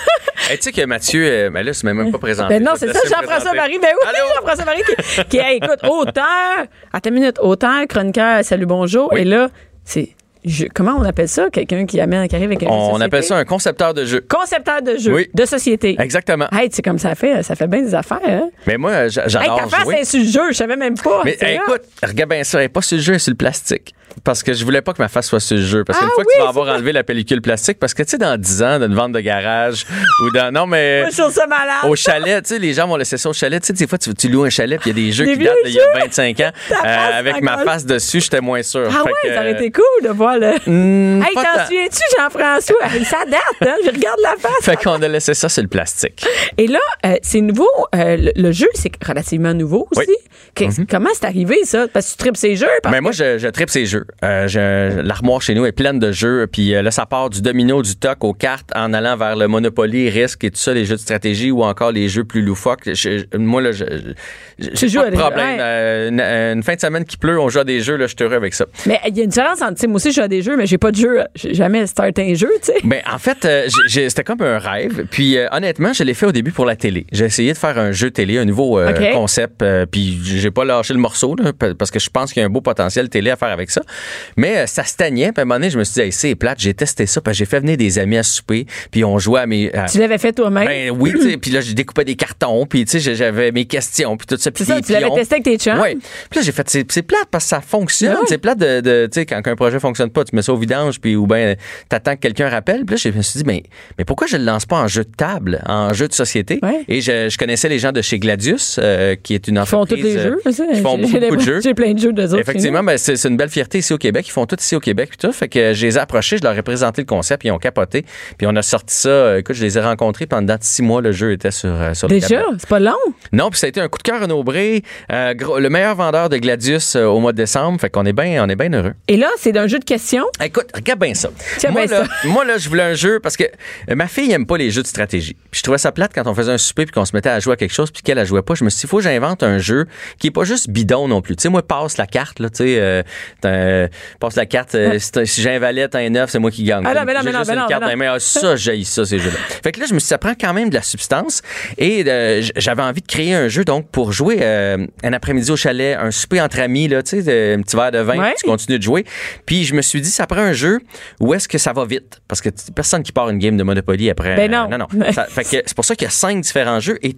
Speaker 7: Hey, tu sais que Mathieu, euh, ben là, c'est même pas présenté.
Speaker 5: Ben non,
Speaker 7: Je
Speaker 5: c'est ça, Jean-François. Marie. Ben oui? Jean-François Marie qui, qui hey, écoute, auteur. Attends une minute, auteur, chroniqueur, salut, bonjour.
Speaker 7: Oui.
Speaker 5: Et là, c'est. Comment on appelle ça? Quelqu'un qui amène, qui arrive avec un
Speaker 7: On
Speaker 5: société?
Speaker 7: appelle ça un concepteur de jeu.
Speaker 5: Concepteur de jeu,
Speaker 7: Oui.
Speaker 5: de société.
Speaker 7: Exactement.
Speaker 5: Hey, c'est comme ça fait, ça fait bien des affaires, hein?
Speaker 7: Mais moi, j'a-
Speaker 5: Hey,
Speaker 7: j'adore
Speaker 5: ta face est sur le jeu, je savais même pas.
Speaker 7: Mais hey,
Speaker 5: hot.
Speaker 7: écoute, regarde bien ça, elle est pas sur le jeu, elle est sur le plastique. Parce que je voulais pas que ma face soit sur le jeu. Parce qu'une
Speaker 5: Ah
Speaker 7: fois que tu vas avoir enlevé la pellicule plastique, parce que tu sais, dans 10 ans, dans une vente de garage ou dans. Non, mais.
Speaker 5: Moi, je trouve ça malade.
Speaker 7: Au chalet, tu sais, les gens vont laisser ça au chalet. Tu sais, des fois, tu, tu loues un chalet, puis il y a des jeux
Speaker 5: Des
Speaker 7: qui datent d'il y a 25 ans.
Speaker 5: Face
Speaker 7: avec ma face dessus, j'étais moins sûr.
Speaker 5: Ah
Speaker 7: Fait
Speaker 5: ouais,
Speaker 7: que,
Speaker 5: ça aurait
Speaker 7: euh,
Speaker 5: été cool de voir le.
Speaker 7: hmm,
Speaker 5: hey, t'en souviens-tu, Jean-François? Ça date, hein? Je regarde la face.
Speaker 7: Fait qu'on a laissé ça sur le plastique.
Speaker 5: Et là, euh, c'est nouveau. euh, le, le jeu, c'est relativement nouveau aussi.
Speaker 7: Oui.
Speaker 5: Qu'est-ce- Comment c'est arrivé, ça? Parce que tu tripes ces jeux. parce
Speaker 7: Ben moi, je, je tripe ces jeux. Euh, L'armoire chez nous est pleine de jeux. Puis là, ça part du domino, du toc aux cartes en allant vers le Monopoly, Risque et tout ça, les jeux de stratégie ou encore les jeux plus loufoques. Je- moi, là, je, je- j'ai pas
Speaker 5: à
Speaker 7: de
Speaker 5: des-
Speaker 7: problème.
Speaker 5: ouais.
Speaker 7: Euh, une, une fin de semaine qui pleut, on joue à des jeux, là, je suis heureux avec ça.
Speaker 5: Mais il y a une différence entre, moi aussi, je joue à des jeux, mais j'ai pas de jeu. J'ai jamais starté un jeu, tu sais.
Speaker 7: Ben, en fait, euh, j'ai- j'ai- c'était comme un rêve. Puis, euh, honnêtement, je l'ai fait au début pour la télé. J'ai essayé de faire un jeu télé, un nouveau euh, concept. euh, puis, j'ai pas lâché le morceau, là, pa- parce que je pense qu'il y a un beau potentiel télé à faire avec ça. Mais euh, ça stagnait. Puis, à un moment donné, je me suis dit, hey, c'est plate. J'ai testé ça. Puis, j'ai fait venir des amis à souper. Puis, on jouait à mes.
Speaker 5: Tu l'avais fait toi-même?
Speaker 7: ben oui, puis là, je découpais des cartons, puis tu sais, j'avais mes questions, puis tout ça.
Speaker 5: C'est ça, tu l'avais testé avec tes chums?
Speaker 7: Oui. Puis là, j'ai fait, c'est plate parce que ça fonctionne.
Speaker 5: Oui.
Speaker 7: C'est plate de, de- tu sais, quand un projet fonctionne pas, tu mets ça au vidange, puis ou bien t'attends que quelqu'un rappelle. Puis là, je me suis dit, mais, mais pourquoi je le lance pas en jeu de table, en jeu de société?
Speaker 5: Ouais.
Speaker 7: Et je, je connaissais les gens de chez Gladius, euh, qui est une
Speaker 5: Ils font
Speaker 7: entreprise.
Speaker 5: tous les
Speaker 7: euh,
Speaker 5: jeux.
Speaker 7: Qui font beaucoup, de jeux.
Speaker 5: J'ai plein de jeux autres.
Speaker 7: Effectivement, c'est une belle fierté ici au Québec. Ils font tout ici au Québec puis tout. Fait que je les ai approchés, je leur ai présenté le concept, ils ont capoté. Puis on a sorti ça. euh, Écoute, je les ai rencontrés pendant six mois. Le jeu était sur, euh, sur
Speaker 5: Déjà, c'est pas long?
Speaker 7: Non, puis ça a été un coup de cœur Euh, gros- le meilleur vendeur de Gladius euh, au mois de décembre. Fait qu'on est bien, on est bien heureux.
Speaker 5: Et là, c'est d'un jeu de questions.
Speaker 7: Écoute, regarde bien ça. Moi,
Speaker 5: bien
Speaker 7: là, moi, là, je voulais un jeu parce que euh, ma fille aime pas les jeux de stratégie. Puis je trouvais ça plate quand on faisait un souper puis qu'on se mettait à jouer à quelque chose puis qu'elle, elle jouait pas. Je me suis dit, il faut que j'invente un jeu qui est pas juste bidon non plus. Tu sais, moi, passe la carte, là, tu sais, euh, passe la carte. si, j'ai un valet, t'as un neuf, c'est moi qui gagne.
Speaker 5: Ah non, mais non,
Speaker 7: J'ai
Speaker 5: mais non, mais non,
Speaker 7: carte
Speaker 5: mais
Speaker 7: mains. Ah, ça, j'ai ça, ces jeux-là. Fait que là, je me suis dit, ça prend quand même de la substance. Et j'avais envie de créer un jeu, donc, pour jouer euh, un après-midi au chalet, un souper entre amis, là, tu sais, un petit verre de vin,
Speaker 5: Ouais.
Speaker 7: tu continues de jouer. Puis je me suis dit, ça prend un jeu où est-ce que ça va vite? Parce que personne qui part une game de Monopoly après.
Speaker 5: Ben non.
Speaker 7: non, non. [laughs] Ça- fait que c'est pour ça qu'il y a cinq différents jeux et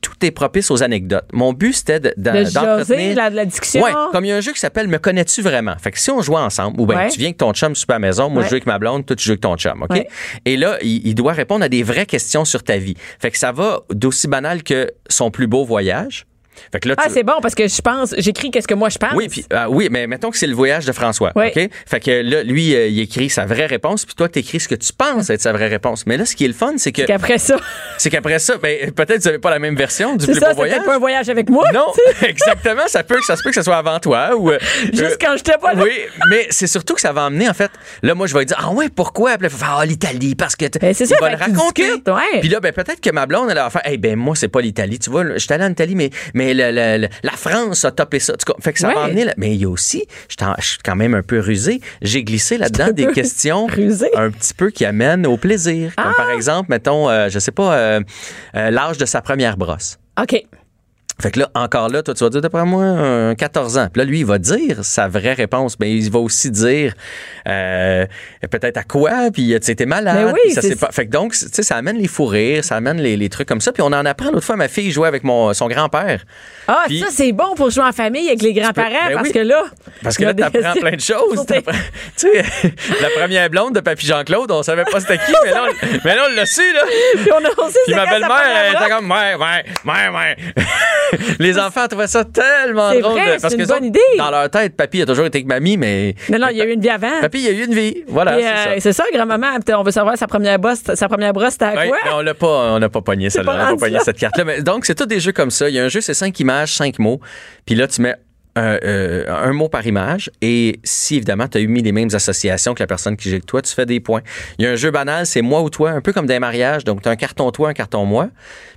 Speaker 7: tout est propice aux anecdotes. Mon but, c'était de- d'en-
Speaker 5: De
Speaker 7: d'entretenir-
Speaker 5: la, la discussion.
Speaker 7: Ouais, comme il y a un jeu qui s'appelle Me connais-tu vraiment? Fait que si on joue ensemble, ou bien
Speaker 5: Ouais.
Speaker 7: tu viens avec ton chum super à la maison, moi je joue avec ma blonde, toi tu joues avec ton chum, OK? Et là, il, il doit répondre à des vraies questions sur ta vie. Fait que ça va d'aussi banal que son plus beau voyage. Fait que là,
Speaker 5: Ah,
Speaker 7: tu-
Speaker 5: c'est bon parce que je pense, j'écris qu'est-ce que moi je pense.
Speaker 7: oui, puis, ah oui, mais mettons que c'est le voyage de François.
Speaker 5: Oui.
Speaker 7: OK? Fait que là, lui, euh, il écrit sa vraie réponse, puis toi, tu écris ce que tu penses être sa vraie réponse. Mais là, ce qui est le fun, c'est que
Speaker 5: Qu'après ça,
Speaker 7: c'est qu'après ça, ben, peut-être que vous n'avez pas la même version du
Speaker 5: c'est
Speaker 7: plus
Speaker 5: ça,
Speaker 7: beau
Speaker 5: c'est
Speaker 7: voyage.
Speaker 5: pas un voyage avec moi.
Speaker 7: Non, [laughs] exactement. Ça peut, que ça se peut que ça soit avant toi. Ou, euh, [laughs]
Speaker 5: Juste quand j'étais pas là.
Speaker 7: Oui, mais c'est surtout que ça va emmener, en fait. Là, moi, je vais dire, ah ouais, pourquoi? Puis ah, l'Italie, parce que.
Speaker 5: Ben, c'est ça,
Speaker 7: va le raconter. Puis là, ben, peut-être que ma blonde, elle va faire, eh ben, moi, c'est pas l'Italie. Tu vois, suis allé en Italie, mais, mais le- le- le- la France a topé ça. Fait que ça va
Speaker 5: Ouais.
Speaker 7: emmener. là- Mais il y a aussi, je suis quand même un peu rusé, j'ai glissé [laughs] là-dedans des questions
Speaker 5: rusé?
Speaker 7: un petit peu qui amènent au plaisir. Comme
Speaker 5: Ah!
Speaker 7: par exemple, mettons, euh, je sais pas, euh, euh, l'âge de sa première brosse.
Speaker 5: OK.
Speaker 7: Fait que là, encore là, toi, tu vas dire, d'après moi, un 14 ans. Puis là, lui, il va dire sa vraie réponse. Mais il va aussi dire euh, peut-être à quoi, puis tu sais, t'es malade.
Speaker 5: Mais oui,
Speaker 7: puis ça,
Speaker 5: c'est-
Speaker 7: c'est pas... Fait que donc, tu sais, ça amène les fous rires, ça amène les, les trucs comme ça. Puis on en apprend. L'autre fois, ma fille jouait avec mon, son grand-père.
Speaker 5: Ah,
Speaker 7: Puis-
Speaker 5: ça, c'est bon pour jouer en famille avec les grands-parents
Speaker 7: Ben
Speaker 5: parce
Speaker 7: oui.
Speaker 5: que là.
Speaker 7: Parce que là,
Speaker 5: des-
Speaker 7: t'apprends plein de [laughs] choses. Tu sais, [laughs] la première blonde de Papy Jean-Claude, on savait pas c'était qui, [laughs] mais là, on, mais là, on l'a su, là.
Speaker 5: Puis on a aussi
Speaker 7: Puis ma belle-mère, elle était comme, ouais, ouais, ouais, ouais. [laughs] Les enfants trouvaient ça tellement drôle.
Speaker 5: vrai,
Speaker 7: de- parce
Speaker 5: une
Speaker 7: que
Speaker 5: bonne
Speaker 7: autres,
Speaker 5: idée.
Speaker 7: Dans leur tête, papy a toujours été avec mamie, mais.
Speaker 5: Non, non, il y a eu une vie avant.
Speaker 7: Papy, il a eu une vie. Voilà, c'est
Speaker 5: euh,
Speaker 7: ça.
Speaker 5: c'est ça, grand-maman, on veut savoir sa première brosse, sa première brosse, c'était à
Speaker 7: Ouais,
Speaker 5: quoi?
Speaker 7: mais on l'a pas, on n'a pas pogné [laughs] celle-là,
Speaker 5: pas
Speaker 7: pogné cette carte-là. Donc, c'est tous des jeux comme ça. Il y a un jeu, c'est cinq images, cinq mots. Puis là, tu mets un, euh, un mot par image. Et si, évidemment, tu as eu mis les mêmes associations que la personne qui joue avec toi, tu fais des points. Il y a un jeu banal, c'est moi ou toi, un peu comme des mariages. Donc, tu as un carton toi, un carton moi.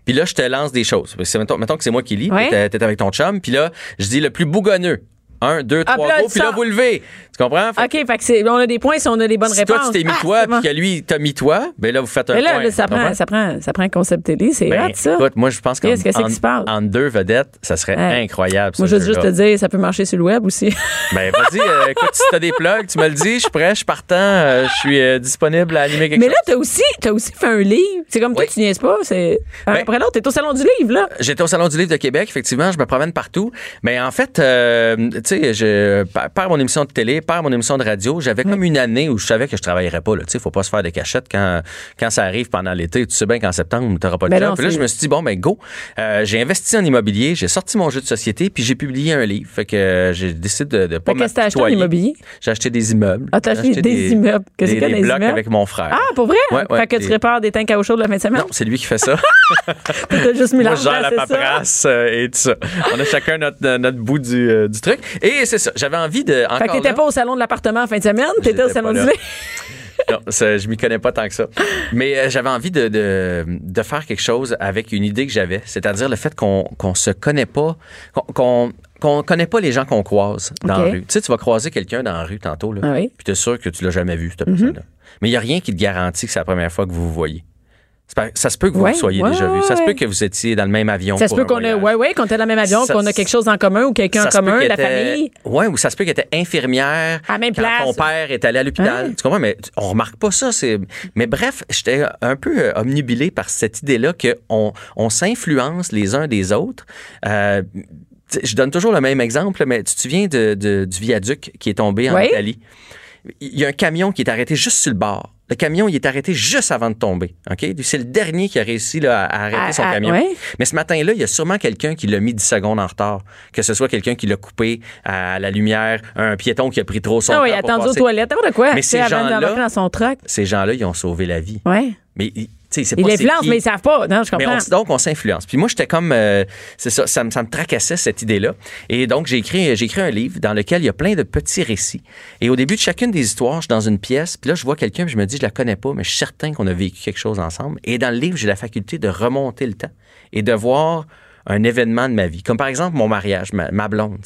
Speaker 7: Puis là, je te lance des choses. Mettons, mettons que c'est moi qui lis,
Speaker 5: Ouais.
Speaker 7: tu es avec ton chum. Puis là, je dis le plus bougonneux. Un, deux,
Speaker 5: Ah,
Speaker 7: trois, go. Puis là, vous levez. Tu comprends? Fait
Speaker 5: OK, fait que c'est, on a des points si on a des bonnes
Speaker 7: si
Speaker 5: réponses.
Speaker 7: toi, tu t'es mis
Speaker 5: Ah,
Speaker 7: toi, puis que lui, t'a mis toi, ben là, vous faites un
Speaker 5: Mais là,
Speaker 7: point.
Speaker 5: là, ça, prend, ça, prend, ça prend un concept télé, c'est
Speaker 7: Ben,
Speaker 5: hot, ça.
Speaker 7: Écoute, moi, je pense qu'en
Speaker 5: Qu'est-ce que c'est
Speaker 7: en- deux vedettes, ça serait
Speaker 5: Ouais.
Speaker 7: incroyable.
Speaker 5: Moi, je veux juste te dire, ça peut marcher sur le web aussi. [laughs]
Speaker 7: Ben, vas-y, euh, écoute, si t'as des plugs, tu me le dis, je suis prêt, je suis partant, euh, je suis euh, disponible à animer quelque
Speaker 5: Mais
Speaker 7: chose.
Speaker 5: là, t'as aussi, t'as aussi fait un livre. C'est comme toi, tu niaises pas. C'est un
Speaker 7: Ben-
Speaker 5: après l'autre. T'es au salon du livre, là.
Speaker 7: J'étais au Salon du Livre de Québec, effectivement, je me promène partout. Mais en fait, tu sais, je par, mon émission de télé, par mon émission de radio, j'avais comme une année où je savais que je travaillerais pas. Tu sais, faut pas se faire des cachettes quand, quand ça arrive pendant l'été. Tu sais bien qu'en septembre, tu n'auras pas de
Speaker 5: Ben
Speaker 7: job.
Speaker 5: non,
Speaker 7: Puis là, je me suis dit, bon, ben go. Euh, j'ai investi en immobilier, j'ai sorti mon jeu de société, puis j'ai publié un livre. Fait que euh, j'ai décidé de, de pas
Speaker 5: qu'est-ce que t'as acheté en immobilier?
Speaker 7: J'ai acheté des immeubles.
Speaker 5: Ah, t'as
Speaker 7: J'ai
Speaker 5: acheté des immeubles. Qu'est-ce
Speaker 7: des,
Speaker 5: y a
Speaker 7: des
Speaker 5: dans les
Speaker 7: blocs
Speaker 5: immeubles?
Speaker 7: avec mon frère.
Speaker 5: Ah, pour vrai?
Speaker 7: Ouais, ouais,
Speaker 5: fait que
Speaker 7: des-
Speaker 5: tu répares des tanks à eau chaude la fin de semaine?
Speaker 7: Non, c'est lui qui fait ça. [laughs]
Speaker 5: T'as juste mis
Speaker 7: Moi, la paperasse euh, et tout ça. On a chacun notre, euh, notre bout du, du truc. Et c'est ça. J'avais envie de.
Speaker 5: Fait
Speaker 7: Encore
Speaker 5: que t'étais pas au salon de l'appartement en fin de semaine, t'étais au salon du.
Speaker 7: Non, ça, je m'y connais pas tant que ça. Mais euh, j'avais envie de, de, de faire quelque chose avec une idée que j'avais, c'est-à-dire le fait qu'on qu'on se connaît pas, qu'on- qu'on connaît pas les gens qu'on croise dans la rue. Tu sais, tu vas croiser quelqu'un dans la rue tantôt, là,
Speaker 5: Ah oui.
Speaker 7: puis tu es sûr que tu l'as jamais vu, cette
Speaker 5: Mhm.
Speaker 7: personne-là. Mais il n'y a rien qui te garantit que c'est la première fois que vous vous voyez. Ça se peut que vous
Speaker 5: Ouais,
Speaker 7: soyez
Speaker 5: ouais,
Speaker 7: déjà vu. Ça se peut que vous étiez dans le même avion.
Speaker 5: Ça se peut qu'on ait,
Speaker 7: voyage.
Speaker 5: ouais, ouais, qu'on était dans le même avion, qu'on a quelque chose en commun ou quelqu'un en commun, la
Speaker 7: était-
Speaker 5: famille.
Speaker 7: Ouais, ou ça se peut qu'elle était infirmière.
Speaker 5: À même
Speaker 7: quand
Speaker 5: place.
Speaker 7: Ton père est allé à l'hôpital.
Speaker 5: Hein?
Speaker 7: Tu comprends? Mais on remarque pas ça. C'est... Mais bref, j'étais un peu euh, omnubilé par cette idée-là qu'on on s'influence les uns des autres. Euh, je donne toujours le même exemple, mais tu te souviens de- de- du viaduc qui est tombé en
Speaker 5: Oui.
Speaker 7: Italie? Il y a un camion qui est arrêté juste sur le bord. Le camion, il est arrêté juste avant de tomber. OK? C'est le dernier qui a réussi là, à arrêter
Speaker 5: Ah,
Speaker 7: son
Speaker 5: ah,
Speaker 7: camion.
Speaker 5: ouais.
Speaker 7: Mais ce matin-là, il y a sûrement quelqu'un qui l'a mis 10 secondes en retard. Que ce soit quelqu'un qui l'a coupé à la lumière, un piéton qui a pris trop son
Speaker 5: Ah oui,
Speaker 7: temps pour
Speaker 5: attendu aux toilettes, n'importe quoi?
Speaker 7: Mais ces gens-là-. Ces gens-là, ils ont sauvé la vie.
Speaker 5: Ouais.
Speaker 7: Mais
Speaker 5: Ils l'influencent, mais ils savent pas. Non, je
Speaker 7: Mais
Speaker 5: comprends.
Speaker 7: on- donc, on s'influence. Puis moi, j'étais comme. euh, c'est ça, ça me, ça me tracassait, cette idée-là. Et donc, j'ai écrit, j'ai écrit un livre dans lequel il y a plein de petits récits. Et au début de chacune des histoires, je suis dans une pièce. Puis là, je vois quelqu'un, puis je me dis, je la connais pas, mais je suis certain qu'on a vécu quelque chose ensemble. Et dans le livre, j'ai la faculté de remonter le temps et de voir un événement de ma vie. Comme par exemple mon mariage, ma, ma blonde.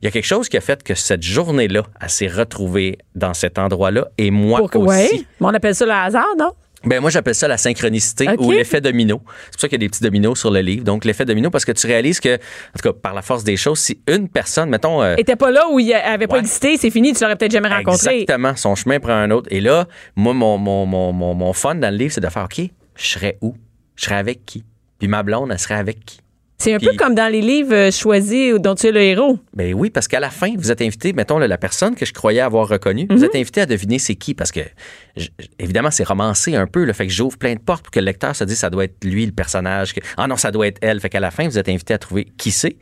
Speaker 7: Il y a quelque chose qui a fait que cette journée-là, elle s'est retrouvée dans cet endroit-là et moi
Speaker 5: Pour
Speaker 7: aussi.
Speaker 5: Mais on appelle ça le hasard, non?
Speaker 7: Ben moi j'appelle ça la synchronicité ou l'effet domino. C'est pour ça qu'il y a des petits dominos sur le livre. Donc l'effet domino parce que tu réalises que en tout cas par la force des choses, si une personne, mettons euh,
Speaker 5: était pas là où il avait pas existé, c'est fini, tu l'aurais peut-être jamais rencontré.
Speaker 7: exactement, son chemin prend un autre. Et là, moi mon mon, mon, mon, mon fun dans le livre, c'est de faire OK, je serais où? Je serais avec qui? Puis ma blonde, elle serait avec qui?
Speaker 5: C'est un
Speaker 7: Puis-
Speaker 5: peu comme dans les livres euh, choisis dont tu es le héros.
Speaker 7: Ben oui, parce qu'à la fin, vous êtes invité, mettons, la personne que je croyais avoir reconnue, vous êtes invité à deviner c'est qui, parce que, je- évidemment, c'est romancé un peu, le fait que j'ouvre plein de portes pour que le lecteur se dise ça doit être lui, le personnage, que, ah non, ça doit être elle. Fait qu'à la fin, vous êtes invité à trouver qui c'est.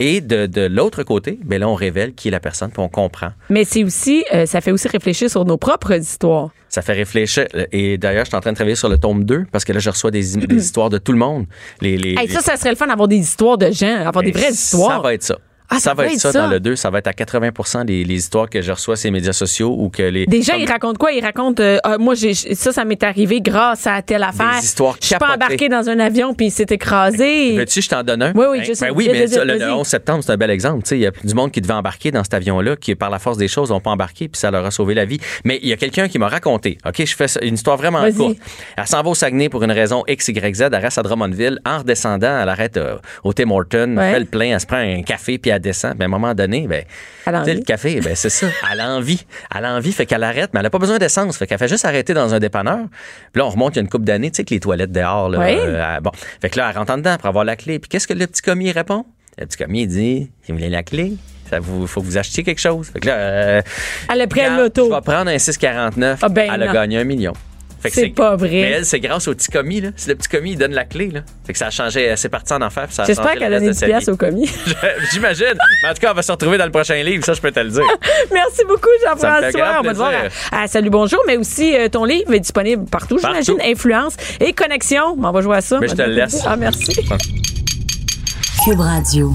Speaker 7: Et de, de l'autre côté, ben là, on révèle qui est la personne, puis on comprend.
Speaker 5: Mais c'est aussi, euh, ça fait aussi réfléchir sur nos propres histoires.
Speaker 7: Ça fait réfléchir. Et d'ailleurs, je suis en train de travailler sur le tome 2, parce que là, je reçois des, des histoires de tout le monde. Les, les,
Speaker 5: Hey,
Speaker 7: les-
Speaker 5: ça, ça serait le fun d'avoir des histoires de gens, avoir des
Speaker 7: Ben,
Speaker 5: vraies histoires.
Speaker 7: Ça va être ça.
Speaker 5: Ah,
Speaker 7: ça, va être ça, dans le 2. Ça va être à 80 les, les histoires que je reçois sur les médias sociaux ou que les.
Speaker 5: Déjà,
Speaker 7: comme-
Speaker 5: ils racontent quoi? Ils racontent, euh, Ah, moi, j'ai, ça, ça m'est arrivé grâce à telle affaire.
Speaker 7: histoires
Speaker 5: Je suis pas embarqué dans un avion puis il s'est écrasé.
Speaker 7: Veux-tu, je t'en donne un?
Speaker 5: Oui, oui,
Speaker 7: Ben,
Speaker 5: je sais.
Speaker 7: ben oui, mais ça, le, le
Speaker 5: vas-y.
Speaker 7: 11 septembre, c'est un bel exemple. Tu sais, Il y a du monde qui devait embarquer dans cet avion-là, qui, par la force des choses, n'ont pas embarqué, puis ça leur a sauvé la vie. Mais il y a quelqu'un qui m'a raconté, OK, je fais une histoire vraiment courte. Elle s'en va au Saguenay pour une raison X, Y, Z. Elle reste à Drummondville. En redescendant, elle arrête euh, au Tim Horton,
Speaker 5: Ouais.
Speaker 7: fait le plein, elle se prend un café, puis elle descend. Ben, à un moment donné, ben, le café, ben, c'est ça. Elle a envie. Elle a envie, fait qu'elle arrête, mais elle n'a pas besoin d'essence. Fait qu'elle fait juste arrêter dans un dépanneur. Puis là, on remonte il y a une couple d'années, tu sais, que les toilettes dehors, là.
Speaker 5: Oui.
Speaker 7: euh, bon. Fait que là, elle rentre en dedans pour avoir la clé. Puis qu'est-ce que le petit commis répond? Le petit commis, il dit, si vous voulez la clé, vous, faut que vous achetiez quelque chose. Fait que là, euh,
Speaker 5: Elle a pris l'auto.
Speaker 7: Je vais prendre un 649.
Speaker 5: Ah, ben
Speaker 7: elle a
Speaker 5: non.
Speaker 7: gagné un million. Fait que
Speaker 5: C'est pas vrai.
Speaker 7: Mais elle, c'est grâce au petit commis, là. Si le petit commis, il donne la clé, là. Fait que ça a changé, c'est parti en enfer. puis ça a
Speaker 5: J'espère qu'elle
Speaker 7: le
Speaker 5: a donné
Speaker 7: reste
Speaker 5: 10
Speaker 7: de sa
Speaker 5: piastres au commis. [laughs]
Speaker 7: J'imagine. Mais en tout cas, on va se retrouver dans le prochain livre, ça, je peux te le dire. [laughs]
Speaker 5: Merci beaucoup, Jean-François. On va te voir à, à Salut Bonjour, mais aussi euh, ton livre est disponible partout,
Speaker 7: Partout.
Speaker 5: j'imagine. Influence et connexion. On va jouer à ça.
Speaker 7: Mais je te le laisse.
Speaker 5: Ah, merci.
Speaker 1: Cube Radio.